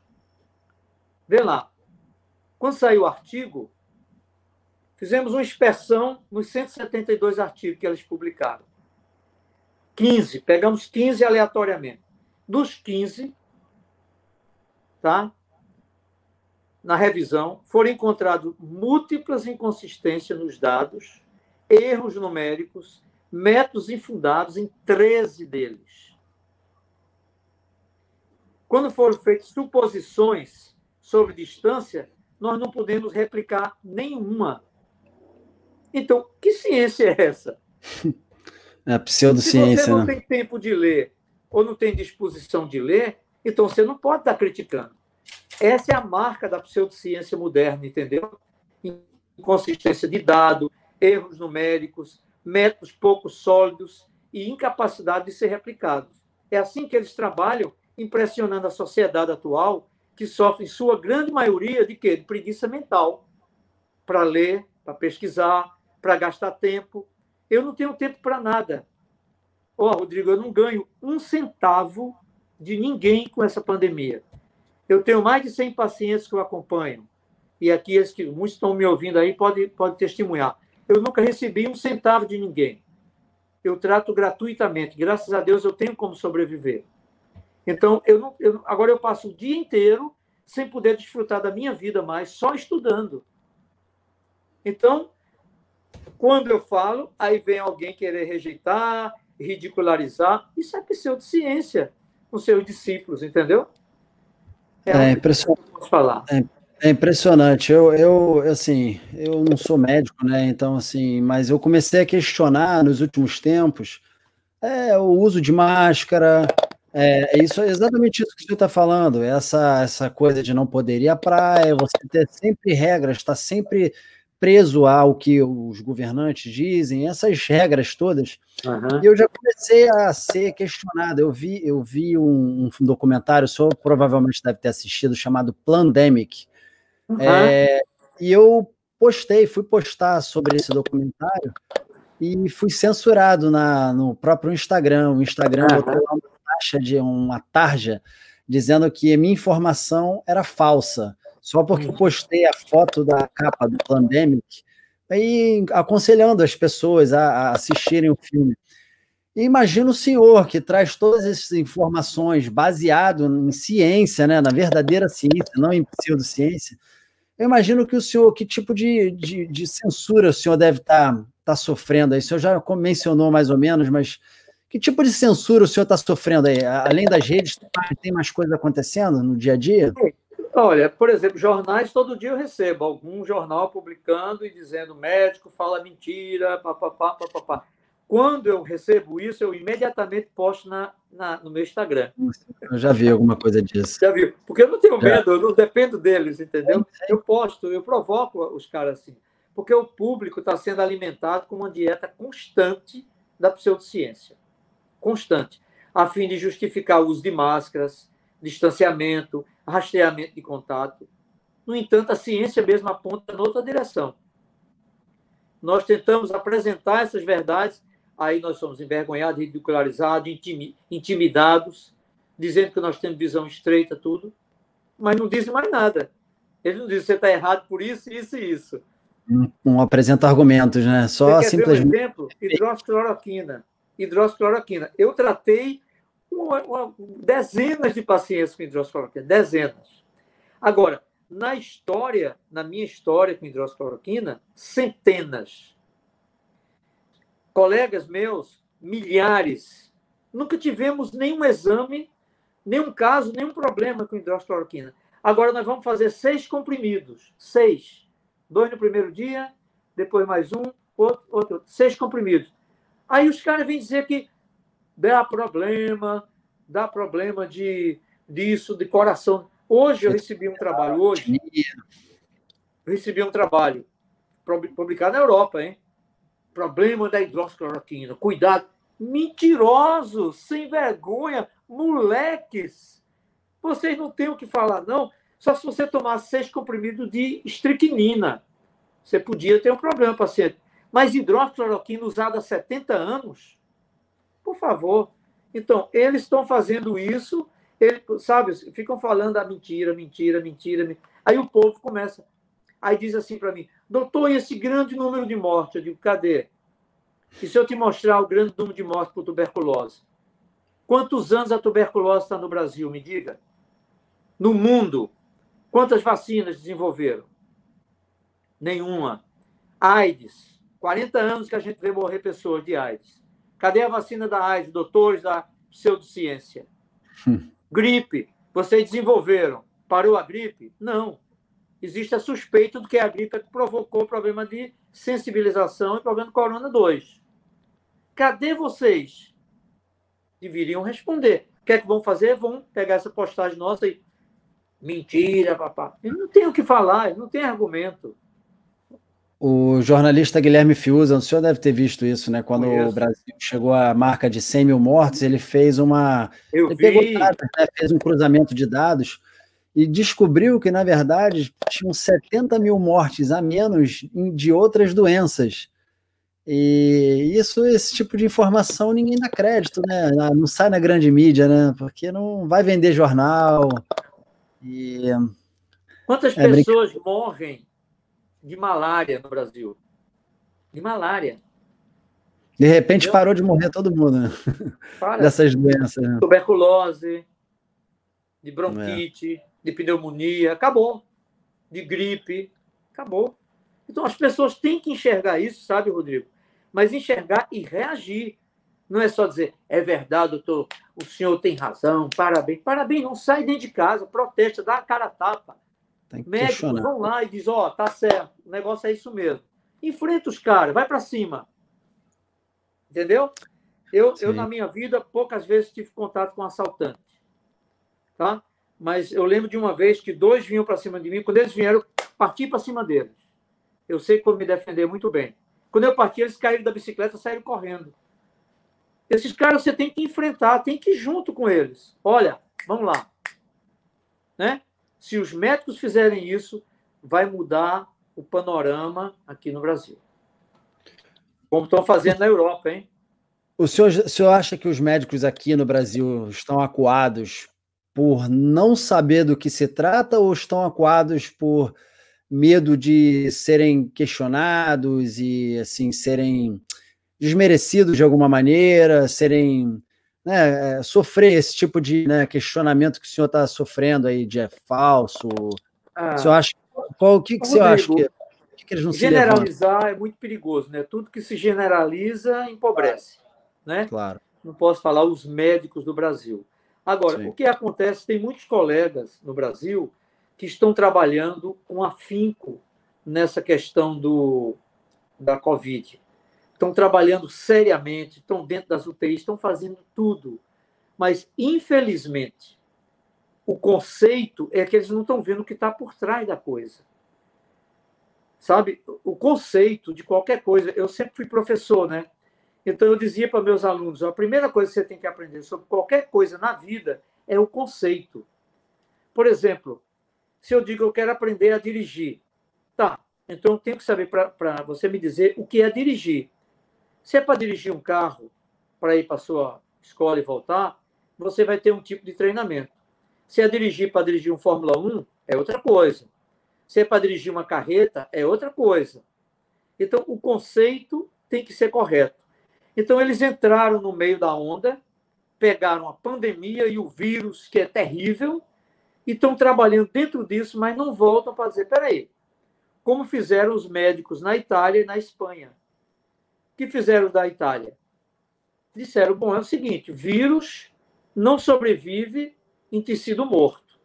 Vê lá. Quando saiu o artigo, fizemos uma inspeção nos 172 artigos que eles publicaram. 15, pegamos 15 aleatoriamente. Dos 15, tá? na revisão, foram encontrados múltiplas inconsistências nos dados, erros numéricos, métodos infundados em 13 deles. Quando foram feitas suposições sobre distância, nós não podemos replicar nenhuma. Então, que ciência é essa? É a pseudociência. Se você não né? tem tempo de ler ou não tem disposição de ler, então você não pode estar criticando. Essa é a marca da pseudociência moderna, entendeu? Inconsistência de dado, erros numéricos, métodos pouco sólidos e incapacidade de ser replicados. É assim que eles trabalham, impressionando a sociedade atual, que sofrem, sua grande maioria, de quê? De preguiça mental. Para ler, para pesquisar, para gastar tempo. Eu não tenho tempo para nada. Ó, oh, Rodrigo, eu não ganho um centavo de ninguém com essa pandemia. Eu tenho mais de 100 pacientes que eu acompanho. E aqui, eles que muitos estão me ouvindo aí, podem pode testemunhar. Eu nunca recebi um centavo de ninguém. Eu trato gratuitamente. Graças a Deus eu tenho como sobreviver. Então, eu não, eu, agora eu passo o dia inteiro sem poder desfrutar da minha vida mais, só estudando. Então, quando eu falo, aí vem alguém querer rejeitar, ridicularizar. Isso é pseudociência com seus discípulos, entendeu? É, é impressionante. Falar. É, é, impressionante. Eu, eu, assim, eu não sou médico, né? Então, assim, mas eu comecei a questionar nos últimos tempos é, o uso de máscara, é, é, isso, é exatamente isso que você está falando, essa, essa coisa de não poder ir à praia, você ter sempre regras, está sempre preso ao que os governantes dizem, essas regras todas. Uhum. Eu já comecei a ser questionado. Eu vi, eu vi um, um documentário, só provavelmente deve ter assistido, chamado Plandemic. Uhum. É, e eu postei, fui postar sobre esse documentário e fui censurado na, no próprio Instagram. O Instagram uhum. botou uma taxa de uma tarja dizendo que a minha informação era falsa, só porque eu postei a foto da capa do Pandemic e aconselhando as pessoas a, a assistirem o filme. E imagina o senhor que traz todas essas informações baseado em ciência, né, na verdadeira ciência, não em pseudociência. Eu imagino que o senhor, que tipo de, de, de censura o senhor deve estar tá, tá sofrendo aí? O senhor já mencionou mais ou menos, mas que tipo de censura o senhor está sofrendo aí? Além das redes, tem mais coisa acontecendo no dia a dia? Olha, por exemplo, jornais, todo dia eu recebo algum jornal publicando e dizendo médico fala mentira, papapá, papapá. Quando eu recebo isso, eu imediatamente posto na, na, no meu Instagram. Eu já vi alguma coisa disso. Já viu? Porque eu não tenho medo, eu não dependo deles, entendeu? Eu posto, eu provoco os caras assim. Porque o público está sendo alimentado com uma dieta constante da pseudociência constante, a fim de justificar o uso de máscaras, distanciamento, rastreamento de contato. No entanto, a ciência mesmo aponta noutra direção. Nós tentamos apresentar essas verdades, aí nós somos envergonhados, ridicularizados, intimidados, dizendo que nós temos visão estreita, tudo, mas não dizem mais nada. Eles não dizem você está errado por isso, isso e isso. Não, não apresenta argumentos, né? Só simplesmente. Um exemplo? Hidroxicloroquina hidroxicloroquina. Eu tratei uma, uma, dezenas de pacientes com hidroxicloroquina, dezenas. Agora, na história, na minha história com hidroxicloroquina, centenas. Colegas meus, milhares. Nunca tivemos nenhum exame, nenhum caso, nenhum problema com hidroxicloroquina. Agora nós vamos fazer seis comprimidos. Seis. Dois no primeiro dia, depois mais um, outro, outro. Seis comprimidos. Aí os caras vêm dizer que dá problema, dá problema de disso, de coração. Hoje eu recebi um trabalho, hoje, recebi um trabalho publicado na Europa, hein? Problema da hidroxicloroquina. Cuidado. Mentirosos, sem vergonha, moleques. Vocês não têm o que falar, não. Só se você tomar seis comprimidos de estricnina. Você podia ter um problema, paciente. Mas hidroxicloroquina usada há 70 anos? Por favor. Então, eles estão fazendo isso, eles, sabe, ficam falando a mentira, mentira, mentira, mentira. Aí o povo começa. Aí diz assim para mim, doutor, e esse grande número de mortes? Eu digo, cadê? E se eu te mostrar o grande número de mortes por tuberculose? Quantos anos a tuberculose está no Brasil? Me diga. No mundo, quantas vacinas desenvolveram? Nenhuma. AIDS. 40 anos que a gente vê morrer pessoas de AIDS. Cadê a vacina da AIDS, doutores da pseudociência? Hum. Gripe, vocês desenvolveram. Parou a gripe? Não. Existe a suspeita de que a gripe é que provocou problema de sensibilização e problema do corona 2. Cadê vocês? Deveriam responder. O que é que vão fazer? Vão pegar essa postagem nossa e. Mentira, papá. Não tem o que falar, não tem argumento. O jornalista Guilherme Fiuza, o senhor deve ter visto isso, né? Quando Conheço. o Brasil chegou à marca de 100 mil mortos, ele fez uma. Eu ele vi. Dados, né? fez um cruzamento de dados e descobriu que, na verdade, tinham 70 mil mortes a menos de outras doenças. E isso, esse tipo de informação ninguém dá crédito, né? Não sai na grande mídia, né? Porque não vai vender jornal. E... Quantas é pessoas morrem de malária no Brasil? De malária. De repente Entendeu? parou de morrer todo mundo, né? Para. Dessas doenças. Né? Tuberculose, de bronquite, é. de pneumonia, acabou. De gripe, acabou. Então as pessoas têm que enxergar isso, sabe, Rodrigo? Mas enxergar e reagir. Não é só dizer, é verdade, doutor, o senhor tem razão, parabéns. Parabéns, não sai dentro de casa, protesta, dá a cara a tapa. Médicos vão lá e diz, ó, oh, tá certo, o negócio é isso mesmo. Enfrenta os caras, vai para cima. Entendeu? Eu, eu, na minha vida, poucas vezes tive contato com assaltante. Tá? Mas eu lembro de uma vez que dois vinham para cima de mim. Quando eles vieram, parti para cima deles. Eu sei como me defender muito bem. Quando eu parti, eles caíram da bicicleta e saíram correndo. Esses caras você tem que enfrentar, tem que ir junto com eles. Olha, vamos lá. Né? Se os médicos fizerem isso, vai mudar o panorama aqui no Brasil. Como estão fazendo na Europa, hein? O senhor, o senhor acha que os médicos aqui no Brasil estão acuados por não saber do que se trata ou estão acuados por medo de serem questionados e assim serem desmerecidos de alguma maneira, serem né, sofrer esse tipo de né, questionamento que o senhor está sofrendo aí de é falso? Ah, o senhor acha qual o que, que o senhor acha que que eles não Generalizar é muito perigoso, né? Tudo que se generaliza empobrece, claro. né? Claro. Não posso falar os médicos do Brasil. Agora, Sim. o que acontece? Tem muitos colegas no Brasil que estão trabalhando com afinco nessa questão do, da Covid. Estão trabalhando seriamente, estão dentro das UTIs, estão fazendo tudo. Mas, infelizmente, o conceito é que eles não estão vendo o que está por trás da coisa. Sabe, o conceito de qualquer coisa, eu sempre fui professor, né? Então eu dizia para meus alunos, a primeira coisa que você tem que aprender sobre qualquer coisa na vida é o conceito. Por exemplo, se eu digo eu quero aprender a dirigir, tá? Então eu tenho que saber para você me dizer o que é dirigir. Se é para dirigir um carro, para ir para sua escola e voltar, você vai ter um tipo de treinamento. Se é dirigir para dirigir um Fórmula 1, é outra coisa. Se é para dirigir uma carreta, é outra coisa. Então, o conceito tem que ser correto. Então, eles entraram no meio da onda, pegaram a pandemia e o vírus, que é terrível, e estão trabalhando dentro disso, mas não voltam para dizer: peraí, como fizeram os médicos na Itália e na Espanha. Que fizeram da Itália? Disseram: bom, é o seguinte, vírus não sobrevive em tecido morto.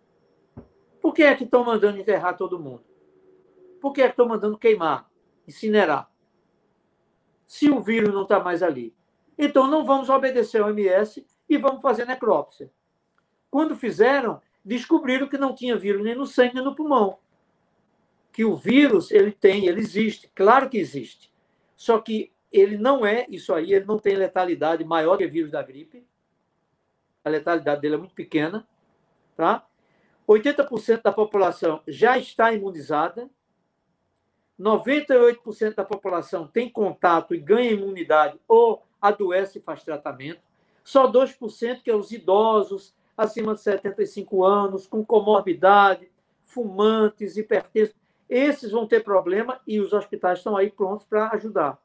Por que é que estão mandando enterrar todo mundo? Por que é que estão mandando queimar, incinerar? Se o vírus não está mais ali. Então não vamos obedecer ao MS e vamos fazer necrópsia. Quando fizeram, descobriram que não tinha vírus nem no sangue nem no pulmão. Que o vírus, ele tem, ele existe, claro que existe. Só que ele não é isso aí, ele não tem letalidade maior que o vírus da gripe. A letalidade dele é muito pequena, tá? 80% da população já está imunizada, 98% da população tem contato e ganha imunidade ou adoece e faz tratamento, só 2% que é os idosos acima de 75 anos, com comorbidade, fumantes, hipertensos, esses vão ter problema e os hospitais estão aí prontos para ajudar.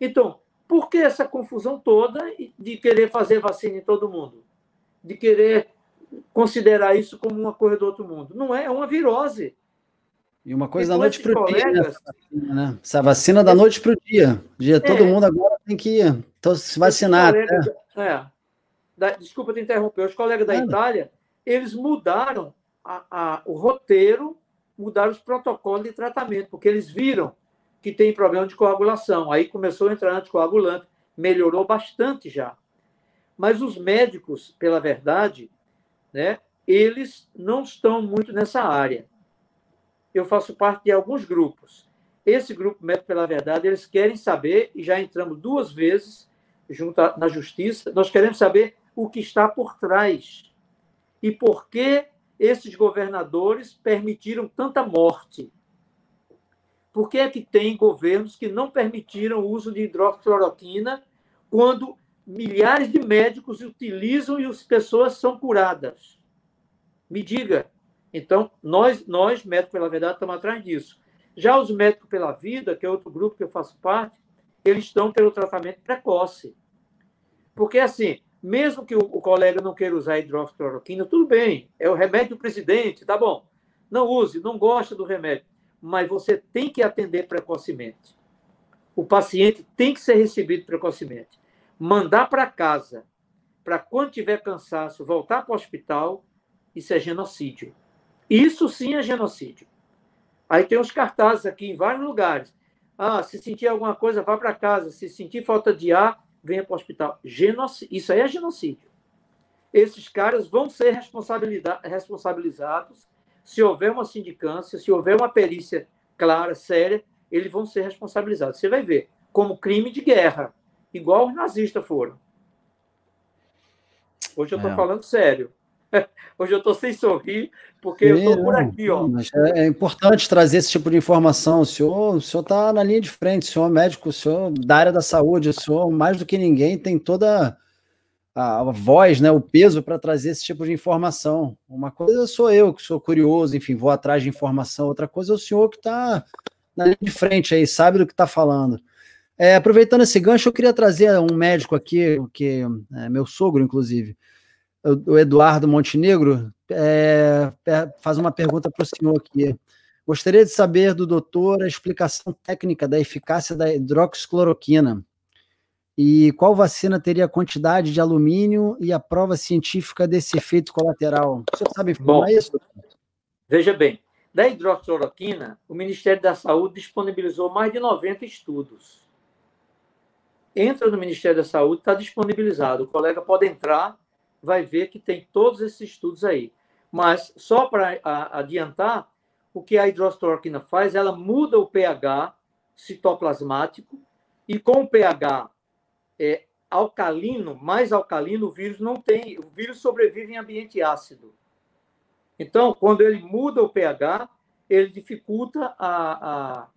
Então, por que essa confusão toda de querer fazer vacina em todo mundo? De querer considerar isso como uma coisa do outro mundo. Não é, é uma virose. E uma coisa da noite para o dia, né? Essa vacina, né? Essa vacina da noite para o dia. dia. Todo é. mundo agora tem que então, se vacinar. Colegas, né? é, da, desculpa te interromper. Os colegas Nada. da Itália, eles mudaram a, a, o roteiro, mudaram os protocolos de tratamento, porque eles viram que tem problema de coagulação. Aí começou a entrar anticoagulante, melhorou bastante já. Mas os médicos, pela verdade, né, eles não estão muito nessa área. Eu faço parte de alguns grupos. Esse grupo Médico pela Verdade, eles querem saber, e já entramos duas vezes junto na justiça, nós queremos saber o que está por trás e por que esses governadores permitiram tanta morte? Por que é que tem governos que não permitiram o uso de hidroxicloroquina quando milhares de médicos utilizam e as pessoas são curadas? Me diga. Então, nós, nós médicos pela verdade, estamos atrás disso. Já os médicos pela vida, que é outro grupo que eu faço parte, eles estão pelo tratamento precoce. Porque, assim, mesmo que o, colega não queira usar hidroxicloroquina, tudo bem, é o remédio do presidente, tá bom. Não use, não gosta do remédio, mas você tem que atender precocemente. O paciente tem que ser recebido precocemente. Mandar para casa, para quando tiver cansaço, voltar para o hospital, isso é genocídio. Isso sim é genocídio. Aí tem os cartazes aqui em vários lugares. Ah, se sentir alguma coisa, vá para casa. Se sentir falta de ar, venha para o hospital. Genocídio. Isso aí é genocídio. Esses caras vão ser responsabilizados se houver uma sindicância, se houver uma perícia clara, séria, eles vão ser responsabilizados. Você vai ver, como crime de guerra, igual os nazistas foram. Hoje eu estou é. falando sério. Hoje eu estou sem sorrir, porque eu estou por aqui. Ó. É, é, importante trazer esse tipo de informação. O senhor está na linha de frente, o senhor é médico, o senhor da área da saúde, o senhor, mais do que ninguém, tem toda a, voz, né, o peso para trazer esse tipo de informação. Uma coisa sou eu, que sou curioso, enfim, vou atrás de informação, outra coisa é o senhor que está na linha de frente aí, sabe do que está falando. É, aproveitando esse gancho, eu queria trazer um médico aqui, que é meu sogro, inclusive o Eduardo Montenegro é, faz uma pergunta para o senhor aqui. Gostaria de saber do doutor a explicação técnica da eficácia da hidroxicloroquina e qual vacina teria a quantidade de alumínio e a prova científica desse efeito colateral. O senhor sabe informar Bom, isso? Veja bem, da hidroxicloroquina, o Ministério da Saúde disponibilizou mais de 90 estudos. Entra no Ministério da Saúde, está disponibilizado. O colega pode entrar vai ver que tem todos esses estudos aí. Mas, só para adiantar, o que a hidroxicloroquina faz, ela muda o pH citoplasmático e com o pH é, alcalino, mais alcalino, o vírus não tem, o vírus sobrevive em ambiente ácido. Então, quando ele muda o pH, ele dificulta a, a,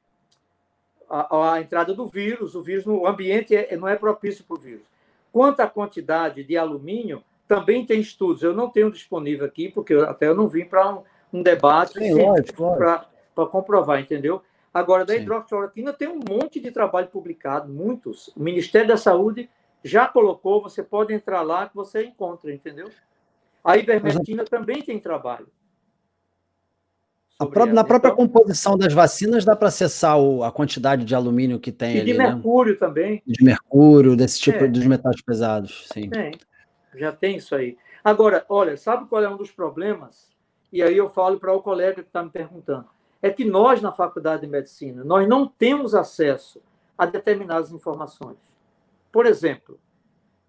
a, a entrada do vírus, o vírus no ambiente é, não é propício para o vírus. Quanto à quantidade de alumínio, também tem estudos, eu não tenho disponível aqui, porque eu, até eu não vim para um, um, debate para comprovar, entendeu? Agora, da hidroxicloroquina tem um monte de trabalho publicado, muitos. O Ministério da Saúde já colocou, você pode entrar lá que você encontra, entendeu? A ivermectina Mas... também tem trabalho. Própria, na própria então, composição das vacinas dá para acessar o, a quantidade de alumínio que tem e ali, de né? mercúrio né? também. De mercúrio, desse tipo, é. dos metais pesados, sim. Tem já tem isso aí. Agora, olha, sabe qual é um dos problemas? E aí eu falo para o colega que está me perguntando. É que nós, na faculdade de medicina, nós não temos acesso a determinadas informações. Por exemplo,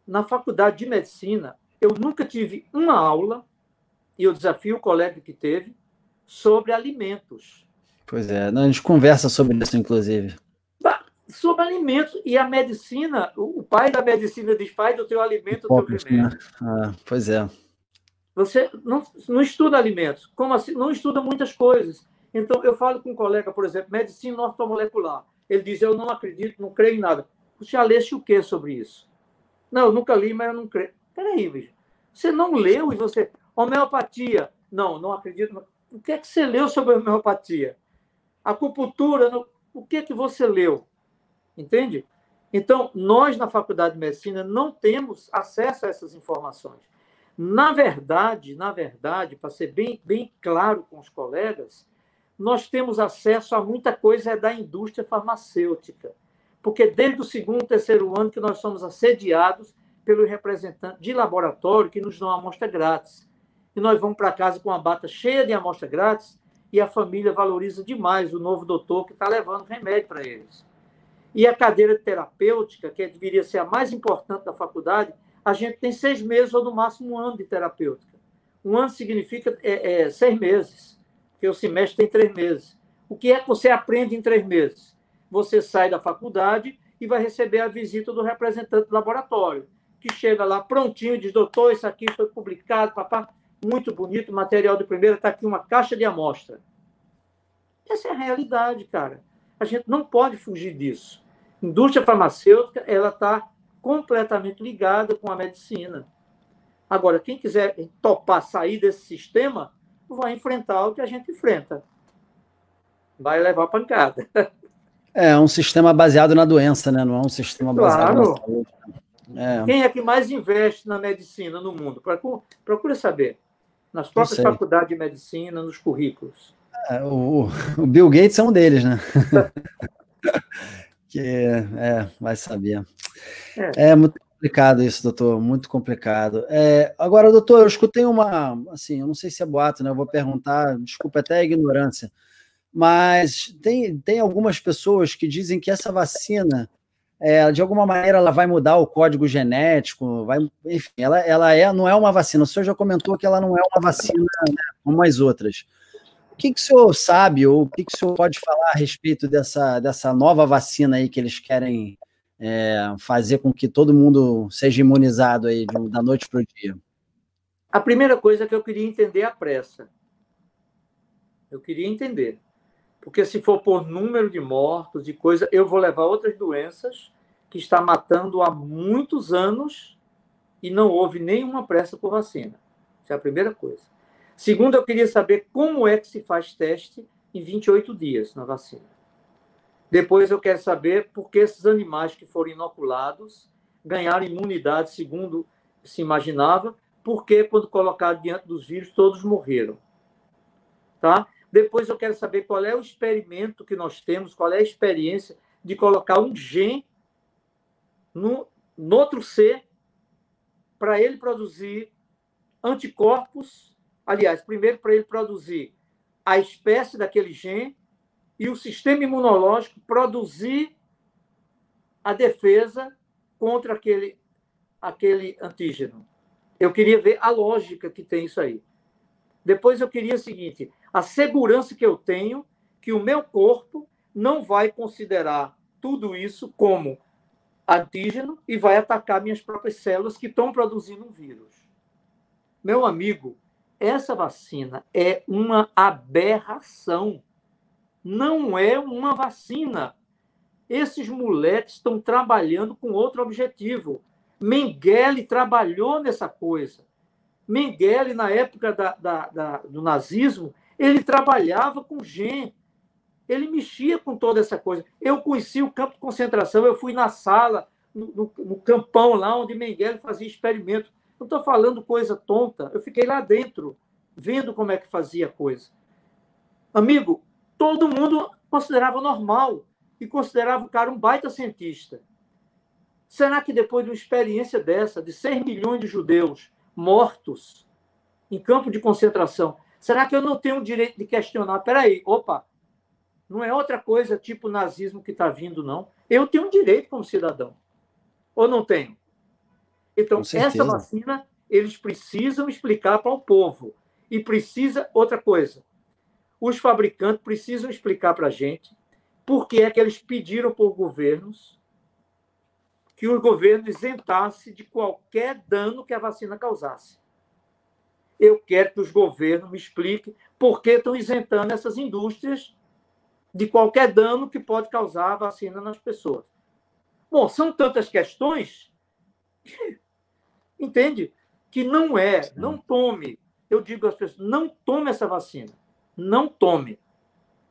na faculdade de medicina, eu nunca tive uma aula, e eu desafio o colega que teve, sobre alimentos. Pois é, a gente conversa sobre isso, inclusive sobre alimentos. E a medicina, o pai da medicina diz: faz do teu alimento o teu remédio. Né? Ah, pois é. Você não, não estuda alimentos. Como assim? Não estuda muitas coisas. Então, eu falo com um colega, por exemplo, medicina ortomolecular. Ele diz: Eu não acredito, não creio em nada. Você já leste o que sobre isso? Não, eu nunca li, mas eu não creio. Peraí, bicho. Você não leu e você. Homeopatia. Não, não acredito. O que é que você leu sobre homeopatia? Acupuntura. Não... O que é que você leu? Entende? Então, nós na Faculdade de Medicina não temos acesso a essas informações. Na verdade, na verdade, para ser bem, bem claro com os colegas, nós temos acesso a muita coisa da indústria farmacêutica. Porque desde o segundo, terceiro ano que nós somos assediados pelo representante de laboratório que nos dão amostra grátis. E nós vamos para casa com uma bata cheia de amostra grátis e a família valoriza demais o novo doutor que está levando remédio para eles. E a cadeira terapêutica, que deveria ser a mais importante da faculdade, a gente tem seis meses ou no máximo um ano de terapêutica. Um ano significa é, é, seis meses, porque o semestre tem três meses. O que é que você aprende em três meses? Você sai da faculdade e vai receber a visita do representante do laboratório, que chega lá prontinho e diz: doutor, isso aqui foi publicado, papá. muito bonito, material de primeira, está aqui uma caixa de amostra. Essa é a realidade, cara. A gente não pode fugir disso. indústria farmacêutica, ela está completamente ligada com a medicina. Agora, quem quiser topar sair desse sistema, vai enfrentar o que a gente enfrenta. Vai levar pancada. É um sistema baseado na doença, né? Não é um sistema baseado claro. na saúde. É. Quem é que mais investe na medicina no mundo? Procura saber. Nas próprias faculdades de medicina, nos currículos. É, o, o, Bill Gates é um deles, né? que é, vai saber. É. é. muito complicado isso, doutor, muito complicado. É, agora, doutor, eu escutei uma, assim, eu não sei se é boato, né? Eu vou perguntar, desculpa até a ignorância, mas tem, tem algumas pessoas que dizem que essa vacina, é, de alguma maneira, ela vai mudar o código genético, vai, enfim, ela, ela é, não é uma vacina. O senhor já comentou que ela não é uma vacina né, como as outras. O que, que o senhor sabe, ou o que, que o senhor pode falar a respeito dessa, dessa nova vacina aí que eles querem é, fazer com que todo mundo seja imunizado aí da noite para o dia? A primeira coisa que eu queria entender é a pressa. Eu queria entender. Porque se for por número de mortos e coisa, eu vou levar outras doenças que está matando há muitos anos e não houve nenhuma pressa por vacina. Essa é a primeira coisa. Segundo, eu queria saber como é que se faz teste em 28 dias na vacina. Depois eu quero saber por que esses animais que foram inoculados ganharam imunidade, segundo se imaginava, porque quando colocados diante dos vírus todos morreram. Tá? Depois eu quero saber qual é o experimento que nós temos, qual é a experiência de colocar um gene no, no outro ser para ele produzir anticorpos. Aliás, primeiro para ele produzir a espécie daquele gene e o sistema imunológico produzir a defesa contra aquele, aquele antígeno. Eu queria ver a lógica que tem isso aí. Depois eu queria o seguinte: a segurança que eu tenho que o meu corpo não vai considerar tudo isso como antígeno e vai atacar minhas próprias células que estão produzindo um vírus. Meu amigo, essa vacina é uma aberração. Não é uma vacina. Esses moleques estão trabalhando com outro objetivo. Mengele trabalhou nessa coisa. Mengele, na época da, da, da, do nazismo, ele trabalhava com gente. Ele mexia com toda essa coisa. Eu conheci o campo de concentração, eu fui na sala, no, no, no campão lá onde Mengele fazia experimento. Não estou falando coisa tonta, eu fiquei lá dentro, vendo como é que fazia a coisa. Amigo, todo mundo considerava normal e considerava o cara um baita cientista. Será que depois de uma experiência dessa, de 6 milhões de judeus mortos em campo de concentração, Será que eu não tenho o direito de questionar? Peraí, opa, não é outra coisa tipo nazismo que está vindo, não. Eu tenho um direito como cidadão. Ou não tenho? Então, essa vacina, eles precisam explicar para o povo. E precisa, outra coisa, os fabricantes precisam explicar para a gente por que é que eles pediram por governos que o governo isentasse de qualquer dano que a vacina causasse eu quero que os governos me expliquem por que estão isentando essas indústrias de qualquer dano que pode causar a vacina nas pessoas. Bom, são tantas questões, entende? Que não é, não tome. Eu digo às pessoas, não tome essa vacina. Não tome.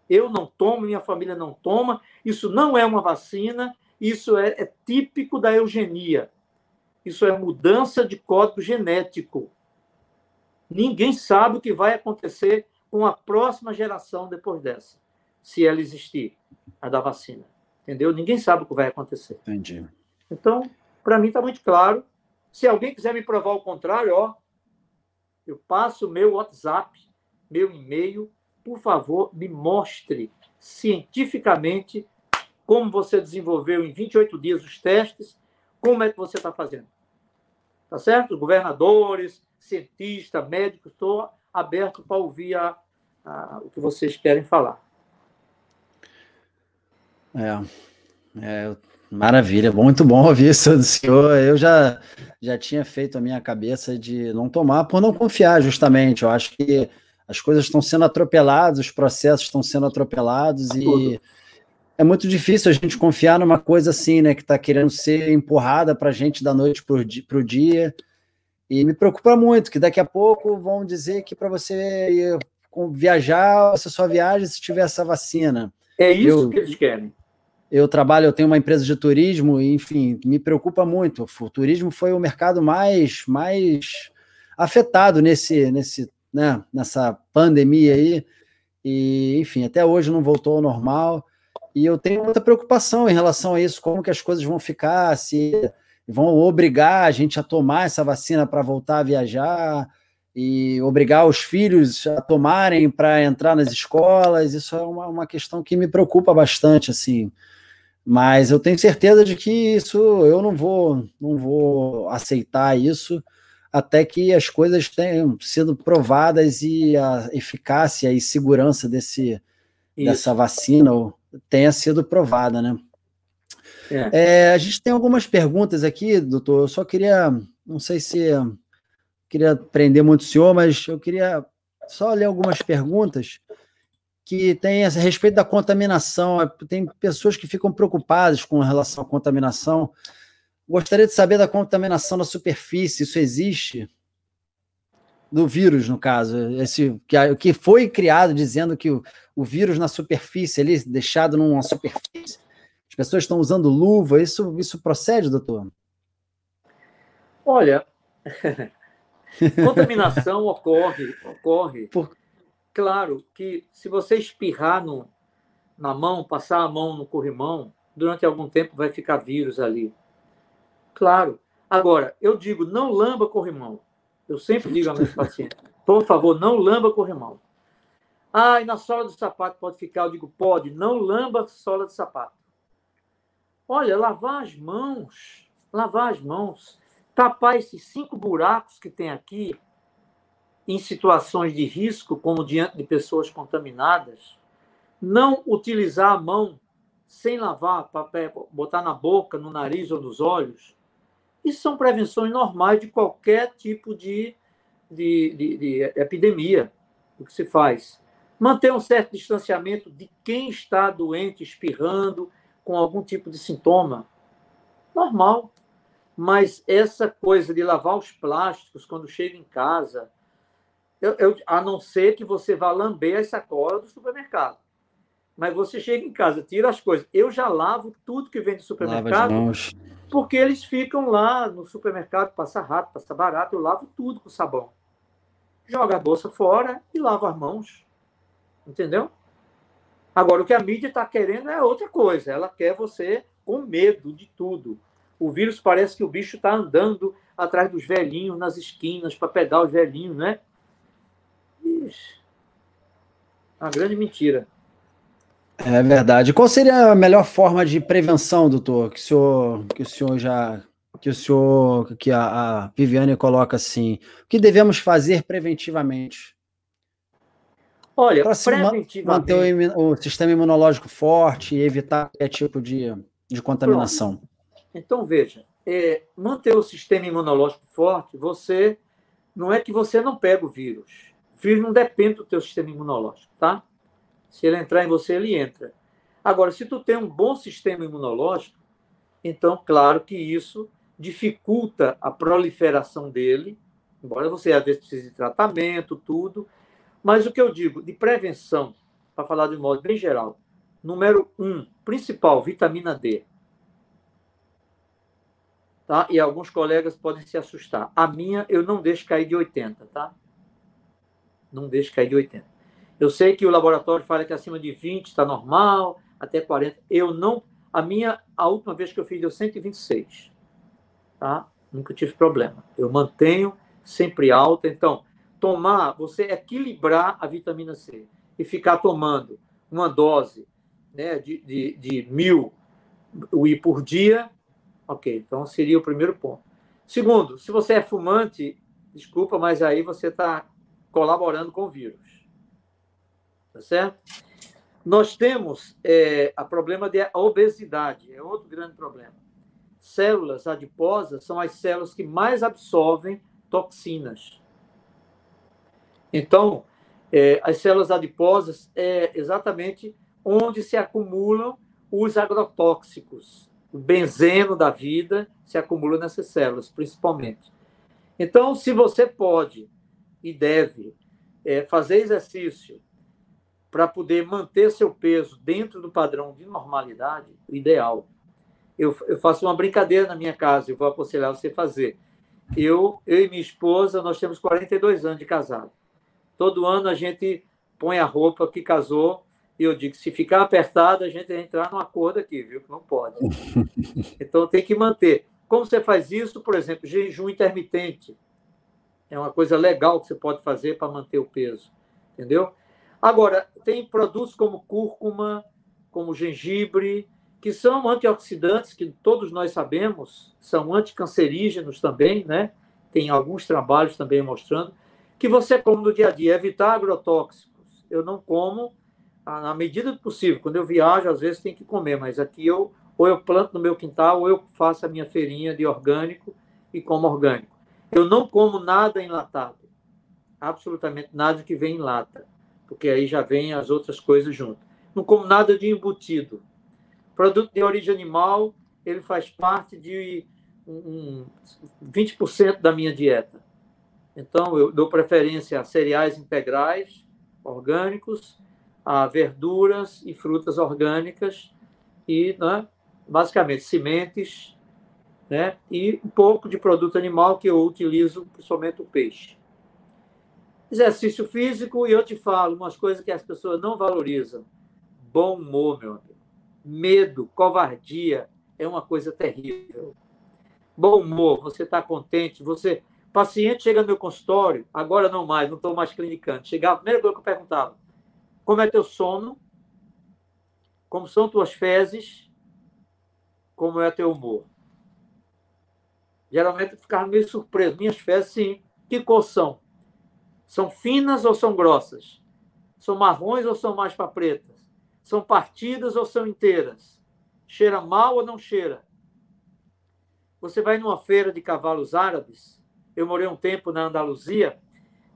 Eu não tomo, minha família não toma. Isso não é uma vacina, isso é, é típico da eugenia. Isso é mudança de código genético. Ninguém sabe o que vai acontecer com a próxima geração depois dessa, se ela existir, a da vacina. Entendeu? Ninguém sabe o que vai acontecer. Entendi. Então, para mim está muito claro. Se alguém quiser me provar o contrário, ó, eu passo meu WhatsApp, meu e-mail, por favor, me mostre cientificamente como você desenvolveu em 28 dias os testes, como é que você está fazendo. Tá certo? Governadores, cientista, médico, estou aberto para ouvir a, a, o que vocês querem falar. É, é Maravilha, muito bom ouvir isso do senhor. Eu já, já tinha feito a minha cabeça de não tomar por não confiar, justamente. Eu acho que as coisas estão sendo atropeladas, os processos estão sendo atropelados e é muito difícil a gente confiar numa coisa assim, né, que está querendo ser empurrada para a gente da noite para o dia. E me preocupa muito que daqui a pouco vão dizer que para você ir viajar, você só viaja se tiver essa vacina. É isso eu, que eles querem. Eu trabalho, eu tenho uma empresa de turismo, e, enfim, me preocupa muito. O turismo foi o mercado mais, mais afetado nesse, nesse, né, nessa pandemia aí. E, enfim, até hoje não voltou ao normal. E eu tenho muita preocupação em relação a isso, como que as coisas vão ficar, se vão obrigar a gente a tomar essa vacina para voltar a viajar e obrigar os filhos a tomarem para entrar nas escolas. Isso é uma, uma questão que me preocupa bastante, assim. Mas eu tenho certeza de que isso eu não vou, não vou aceitar isso até que as coisas tenham sido provadas e a eficácia e segurança desse, dessa vacina tenha sido provada, né? É. É, a gente tem algumas perguntas aqui, doutor. Eu só queria, não sei se queria prender muito o senhor, mas eu queria só ler algumas perguntas que tem a respeito da contaminação. Tem pessoas que ficam preocupadas com relação à contaminação. Gostaria de saber da contaminação da superfície. Isso existe? Do vírus, no caso. Esse, que, que foi criado dizendo que o, o vírus na superfície, ali, deixado numa superfície. As pessoas estão usando luva. Isso, isso procede, doutor? Olha, contaminação ocorre, ocorre. Por, Claro que se você espirrar no, na mão, passar a mão no corrimão, durante algum tempo vai ficar vírus ali. Claro. Agora, eu digo, não lamba corrimão. Eu sempre digo a meus pacientes, por favor, não lamba corrimão. Ah, e na sola do sapato pode ficar? Eu digo, pode, não lamba a sola do sapato. Olha, lavar as mãos, lavar as mãos, tapar esses cinco buracos que tem aqui, em situações de risco, como diante de pessoas contaminadas, não utilizar a mão sem lavar, papel, botar na boca, no nariz ou nos olhos, isso são prevenções normais de qualquer tipo de, de, de, de epidemia. O que se faz? Manter um certo distanciamento de quem está doente, espirrando, com algum tipo de sintoma. Normal. Mas essa coisa de lavar os plásticos quando chega em casa, eu, eu, a não ser que você vá lamber as sacolas do supermercado. Mas você chega em casa, tira as coisas. Eu já lavo tudo que vem do supermercado, porque eles ficam lá no supermercado, passa rápido, passa barato, eu lavo tudo com sabão. Joga a bolsa fora e lava as mãos. Entendeu? Agora, o que a mídia está querendo é outra coisa. Ela quer você com medo de tudo. O vírus parece que o bicho está andando atrás dos velhinhos nas esquinas para pegar os velhinhos, né? Uma grande mentira. É verdade. Qual seria a melhor forma de prevenção, doutor, que o senhor, que o senhor já que o senhor, que a, a Viviane coloca assim, o que devemos fazer preventivamente? Olha, para preventivamente... manter o, o, sistema imunológico forte e evitar qualquer tipo de, de contaminação. Pronto. Então veja, é, manter o sistema imunológico forte, você não é que você não pega o vírus vírus não depende do teu sistema imunológico, tá? Se ele entrar em você, ele entra. Agora, se tu tem um bom sistema imunológico, então, claro que isso dificulta a proliferação dele, embora você às vezes precise de tratamento, tudo. Mas o que eu digo de prevenção, para falar de modo bem geral, número um, principal, vitamina D. Tá? E alguns colegas podem se assustar. A minha eu não deixo cair de 80, tá? não deixe cair de 80. Eu sei que o laboratório fala que acima de 20 está normal, até 40. Eu não. A minha, a última vez que eu fiz deu 126. Tá? Nunca tive problema. Eu mantenho sempre alta. Então, tomar, você equilibrar a vitamina C e ficar tomando uma dose né, de, de, de mil UI por dia, ok. Então, seria o primeiro ponto. Segundo, se você é fumante, desculpa, mas aí você está colaborando com o vírus. Tá certo? Nós temos é, a problema de obesidade, é outro grande problema. Células adiposas são as células que mais absorvem toxinas. Então, é, as células adiposas é exatamente onde se acumulam os agrotóxicos. O benzeno da vida se acumula nessas células, principalmente. Então, se você pode e deve é, fazer exercício para poder manter seu peso dentro do padrão de normalidade, ideal. Eu, eu faço uma brincadeira na minha casa, eu vou aconselhar você a fazer. Eu, eu e minha esposa, nós temos 42 anos de casado. Todo ano a gente põe a roupa que casou e eu digo, se ficar apertado, a gente vai entrar num acordo aqui, viu? Que não pode. Então tem que manter. Como você faz isso? Por exemplo, jejum intermitente. É uma coisa legal que você pode fazer para manter o peso. Entendeu? Agora, tem produtos como cúrcuma, como gengibre, que são antioxidantes, que todos nós sabemos, são anticancerígenos também, né? Tem alguns trabalhos também mostrando, que você come no dia a dia, evitar agrotóxicos. Eu não como na medida do possível. Quando eu viajo, às vezes tem que comer, mas aqui eu ou eu planto no meu quintal ou eu faço a minha feirinha de orgânico e como orgânico. Eu não como nada enlatado. Absolutamente nada que vem em lata, porque aí já vem as outras coisas junto. Não como nada de embutido. Produto de origem animal, ele faz parte de um, 20% da minha dieta. Então, eu dou preferência a cereais integrais, orgânicos, a verduras e frutas orgânicas e, né, basicamente, sementes né, e um pouco de produto animal que eu utilizo, principalmente o peixe. Exercício físico, e eu te falo umas coisas que as pessoas não valorizam. Bom humor, meu amigo. Medo, covardia é uma coisa terrível. Bom humor, você está contente, você. Paciente chega no meu consultório, agora não mais, não estou mais clinicando. Chegava, primeira coisa que eu perguntava: como é teu sono, como são tuas fezes, como é teu humor. Geralmente eu ficava meio surpreso. Minhas fezes, sim. Que cor são? São finas ou são grossas? São marrons ou são mais para pretas? São partidas ou são inteiras? Cheira mal ou não cheira? Você vai numa feira de cavalos árabes. Eu morei um tempo na Andaluzia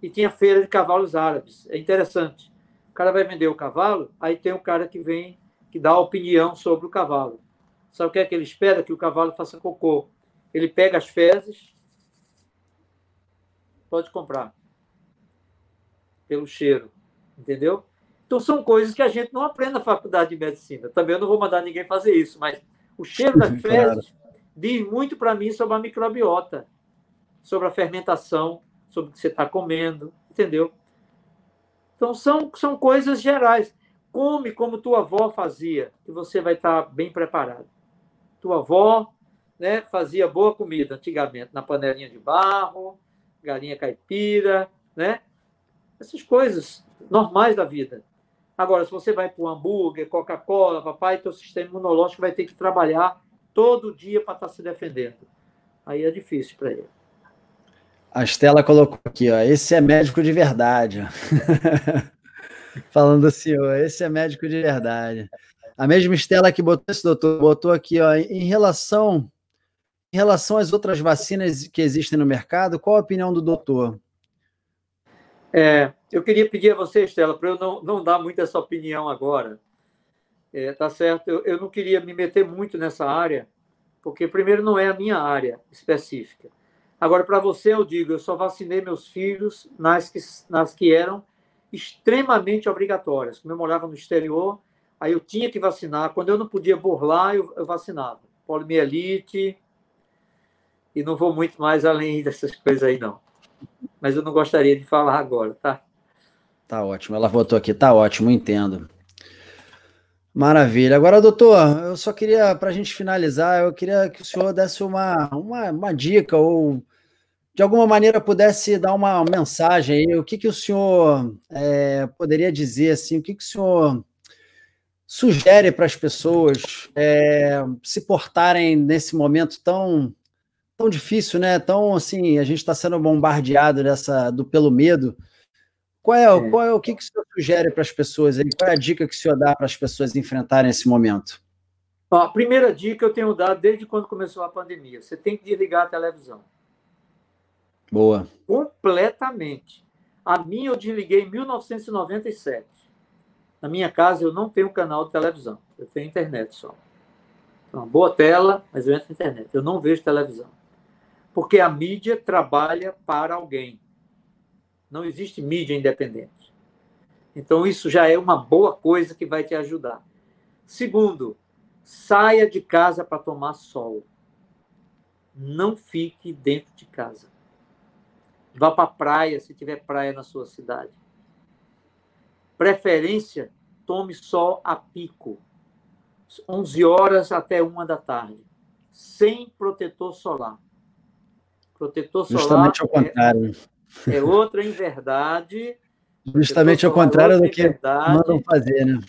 e tinha feira de cavalos árabes. É interessante. O cara vai vender o cavalo, aí tem um cara que vem, que dá opinião sobre o cavalo. Sabe o que é que ele espera? Que o cavalo faça cocô. Ele pega as fezes, pode comprar. Pelo cheiro. Entendeu? Então são coisas que a gente não aprende na faculdade de medicina. Também eu não vou mandar ninguém fazer isso, mas o cheiro das fezes claro. diz muito para mim sobre a microbiota, sobre a fermentação, sobre o que você está comendo, entendeu? Então, são, são coisas gerais. Come como tua avó fazia, que você vai estar bem preparado. Tua avó né, fazia boa comida antigamente, na panelinha de barro, galinha caipira, né? Essas coisas normais da vida. Agora, se você vai para o hambúrguer, Coca-Cola, papai, teu sistema imunológico vai ter que trabalhar todo dia para estar se defendendo. Aí é difícil para ele. A Estela colocou aqui, ó. Esse é médico de verdade. Falando assim, ó, esse é médico de verdade. A mesma Estela que botou esse doutor, botou aqui, ó, em relação em relação às outras vacinas que existem no mercado, qual a opinião do doutor? É, eu queria pedir a você, Estela, para eu não, não dar muito essa opinião agora. É, tá certo? Eu, eu não queria me meter muito nessa área, porque, primeiro, não é a minha área específica. Agora, para você, eu digo, eu só vacinei meus filhos nas que, nas que eram extremamente obrigatórias. Como eu morava no exterior, aí eu tinha que vacinar. Quando eu não podia burlar, eu, eu vacinava. Poliomielite, e não vou muito mais além dessas coisas aí, não. Mas eu não gostaria de falar agora, tá? Tá ótimo. Ela votou aqui, tá ótimo, entendo. Maravilha. Agora, doutor, eu só queria, para a gente finalizar, eu queria que o senhor desse uma, uma, uma dica ou de alguma maneira pudesse dar uma mensagem aí, o que, que o senhor é, poderia dizer, assim, o que, que o senhor sugere para as pessoas é, se portarem nesse momento tão tão difícil, né? Tão assim, a gente está sendo bombardeado dessa do pelo medo. Qual é, é. Qual é o que, que o senhor sugere para as pessoas aí? Qual é a dica que o senhor dá para as pessoas enfrentarem esse momento? a primeira dica eu tenho dado desde quando começou a pandemia: você tem que desligar a televisão. Boa. Completamente. A minha eu desliguei em 1997. Na minha casa eu não tenho canal de televisão, eu tenho internet só. Então, boa tela, mas eu entro na internet. Eu não vejo televisão. Porque a mídia trabalha para alguém. Não existe mídia independente. Então, isso já é uma boa coisa que vai te ajudar. Segundo, saia de casa para tomar sol. Não fique dentro de casa. Vá para a praia, se tiver praia na sua cidade. Preferência, tome sol a pico. 11 horas até 1 da tarde, sem protetor solar. Protetor solar. Justamente ao contrário. É, é outra inverdade. Justamente ao contrário do que mandam fazer, né?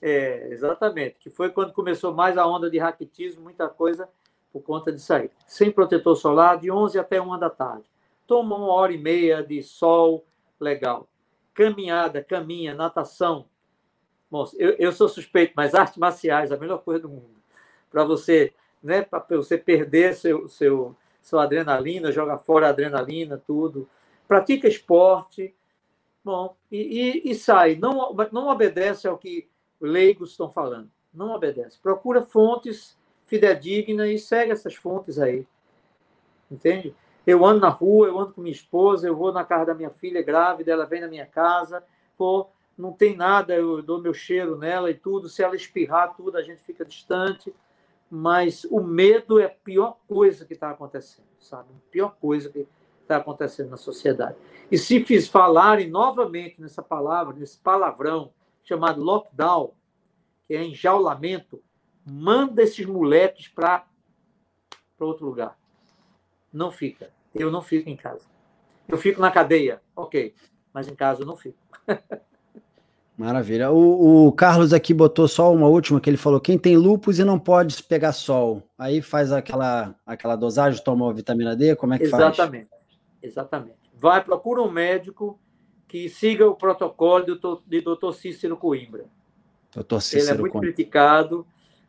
É, exatamente. Que foi quando começou mais a onda de raquitismo, muita coisa por conta disso aí. Sem protetor solar, de 11 até 1 da tarde. Toma uma hora e meia de sol legal. Caminhada, caminha, natação, Bom, eu, eu sou suspeito, mas artes marciais, a melhor coisa do mundo. Para você, né, para você perder seu, seu, sua adrenalina, joga fora a adrenalina, tudo. Pratica esporte, bom, e, e, e sai. Não, não obedece ao que leigos estão falando. Não obedece. Procura fontes fidedignas e segue essas fontes aí. Entende? Eu ando na rua, eu ando com minha esposa, eu vou na casa da minha filha grávida, ela vem na minha casa, vou não tem nada, eu dou meu cheiro nela e tudo. Se ela espirrar, tudo, a gente fica distante. Mas o medo é a pior coisa que está acontecendo, sabe? A pior coisa que está acontecendo na sociedade. E se fiz falarem novamente nessa palavra, nesse palavrão chamado lockdown, que é enjaulamento, manda esses moleques para outro lugar. Não fica. Eu não fico em casa. Eu fico na cadeia, ok, mas em casa eu não fico. Maravilha. O, o, Carlos aqui botou só uma última que ele falou: quem tem lupus e não pode pegar sol, aí faz aquela, aquela dosagem, toma vitamina D, como é que Exatamente. faz? Exatamente. Exatamente. Vai, procura um médico que siga o protocolo do, de doutor Cícero Coimbra. Doutor Cícero Ele é muito Coimbra. criticado,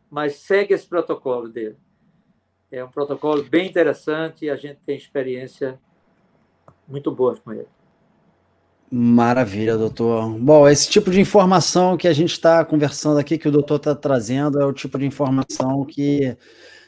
mas segue esse protocolo dele. É um protocolo bem interessante e a gente tem experiência muito boa com ele. Maravilha, doutor. Bom, esse tipo de informação que a gente está conversando aqui, que o doutor está trazendo, é o tipo de informação que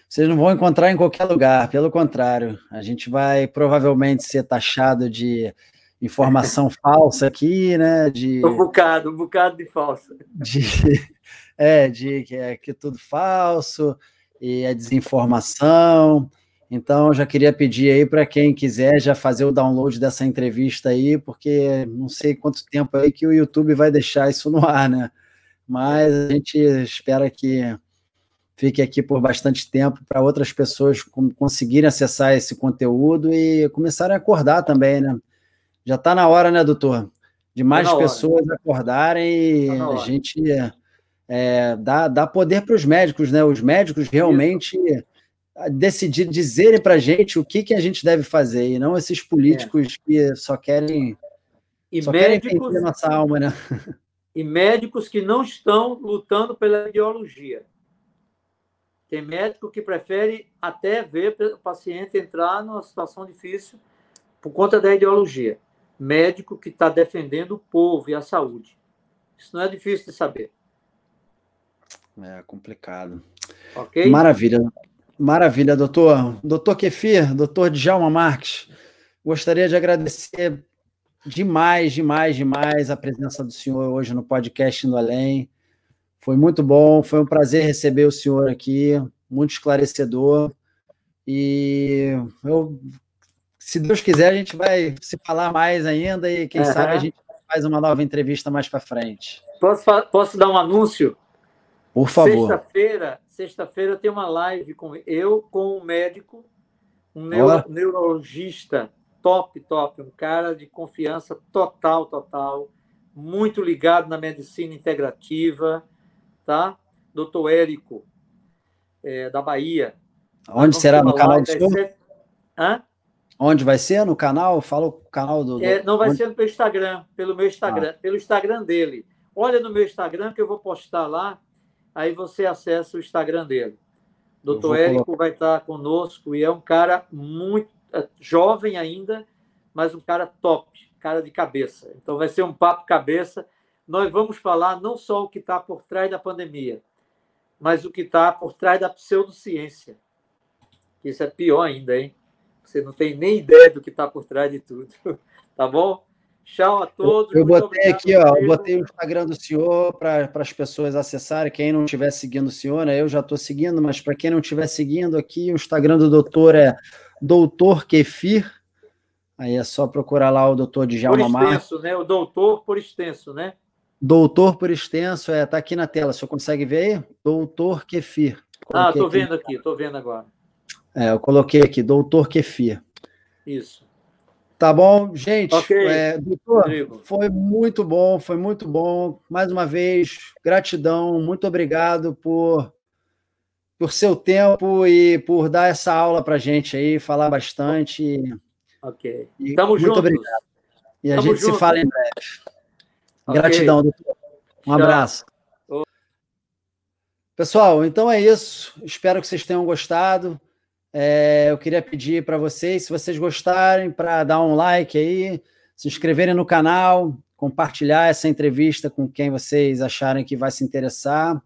vocês não vão encontrar em qualquer lugar. Pelo contrário, a gente vai provavelmente ser taxado de informação falsa aqui, né? De, um bocado, um bocado de falsa. De, é, de que é que é tudo falso e é desinformação. Então, já queria pedir aí para quem quiser já fazer o download dessa entrevista aí, porque não sei quanto tempo aí que o YouTube vai deixar isso no ar, né? Mas a gente espera que fique aqui por bastante tempo para outras pessoas conseguirem acessar esse conteúdo e começarem a acordar também, né? Já está na hora, né, doutor? De mais tá pessoas acordarem e tá a gente é, dá, dá poder para os médicos, né? Os médicos realmente. Isso decidir, dizerem para a gente o que, que a gente deve fazer, e não esses políticos é. que só querem, e só médicos, querem nossa alma, né? E médicos que não estão lutando pela ideologia. Tem médico que prefere até ver o paciente entrar numa situação difícil por conta da ideologia. Médico que está defendendo o povo e a saúde. Isso não é difícil de saber. É complicado. Okay? Maravilha. Maravilha, doutor. Doutor Kefir, doutor Djalma Marques, gostaria de agradecer demais, demais, demais a presença do senhor hoje no podcast Indo Além. Foi muito bom, foi um prazer receber o senhor aqui, muito esclarecedor. E eu, se Deus quiser, a gente vai se falar mais ainda e quem uhum. sabe a gente faz uma nova entrevista mais para frente. Posso, posso dar um anúncio? Por favor. Sexta-feira, sexta-feira tem uma live com eu, com um médico, um neuro, neurologista top, top, um cara de confiança total, total, muito ligado na medicina integrativa, tá? Doutor é, da Bahia. Onde será? No canal do senhor? Hã? Onde vai ser? No canal? Fala o canal do. É, não vai onde... ser pelo Instagram, pelo meu Instagram, ah. pelo Instagram dele. Olha no meu Instagram que eu vou postar lá, aí você acessa o Instagram dele. Doutor Érico colocar. vai estar conosco e é um cara muito é, jovem ainda, mas um cara top, cara de cabeça. Então vai ser um papo cabeça. Nós vamos falar não só o que está por trás da pandemia, mas o que está por trás da pseudociência. Isso é pior ainda, hein? Você não tem nem ideia do que está por trás de tudo. Tá bom? Tchau a todos. Eu, botei aqui, ó, eu botei o Instagram do senhor para as pessoas acessarem. Quem não estiver seguindo o senhor, né? Eu já estou seguindo, mas para quem não estiver seguindo aqui, o Instagram do doutor é Doutor Kefir. Aí é só procurar lá o doutor Djalma. Por extenso, né? O doutor por extenso, né? Doutor por extenso, é, tá aqui na tela. O senhor consegue ver aí? Doutor Kefir. Ah, Coloquei ah, estou vendo aqui, estou vendo agora. É, eu coloquei aqui, doutor Kefir. Isso. Tá bom, gente. Okay. É, doutor, Rodrigo. foi muito bom, foi muito bom. Mais uma vez, gratidão, muito obrigado por, por seu tempo e por dar essa aula para gente aí, falar bastante. Ok. E Tamo muito juntos. obrigado. E a Tamo gente junto. se fala em breve. Okay. Gratidão, doutor. Um Tchau. abraço. Pessoal, então é isso. Espero que vocês tenham gostado. É, eu queria pedir para vocês, se vocês gostarem, para dar um like aí, se inscreverem no canal, compartilhar essa entrevista com quem vocês acharem que vai se interessar.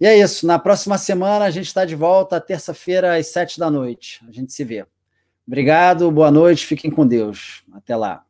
E é isso. Na próxima semana a gente está de volta, terça-feira, às sete da noite. A gente se vê. Obrigado, boa noite, fiquem com Deus. Até lá.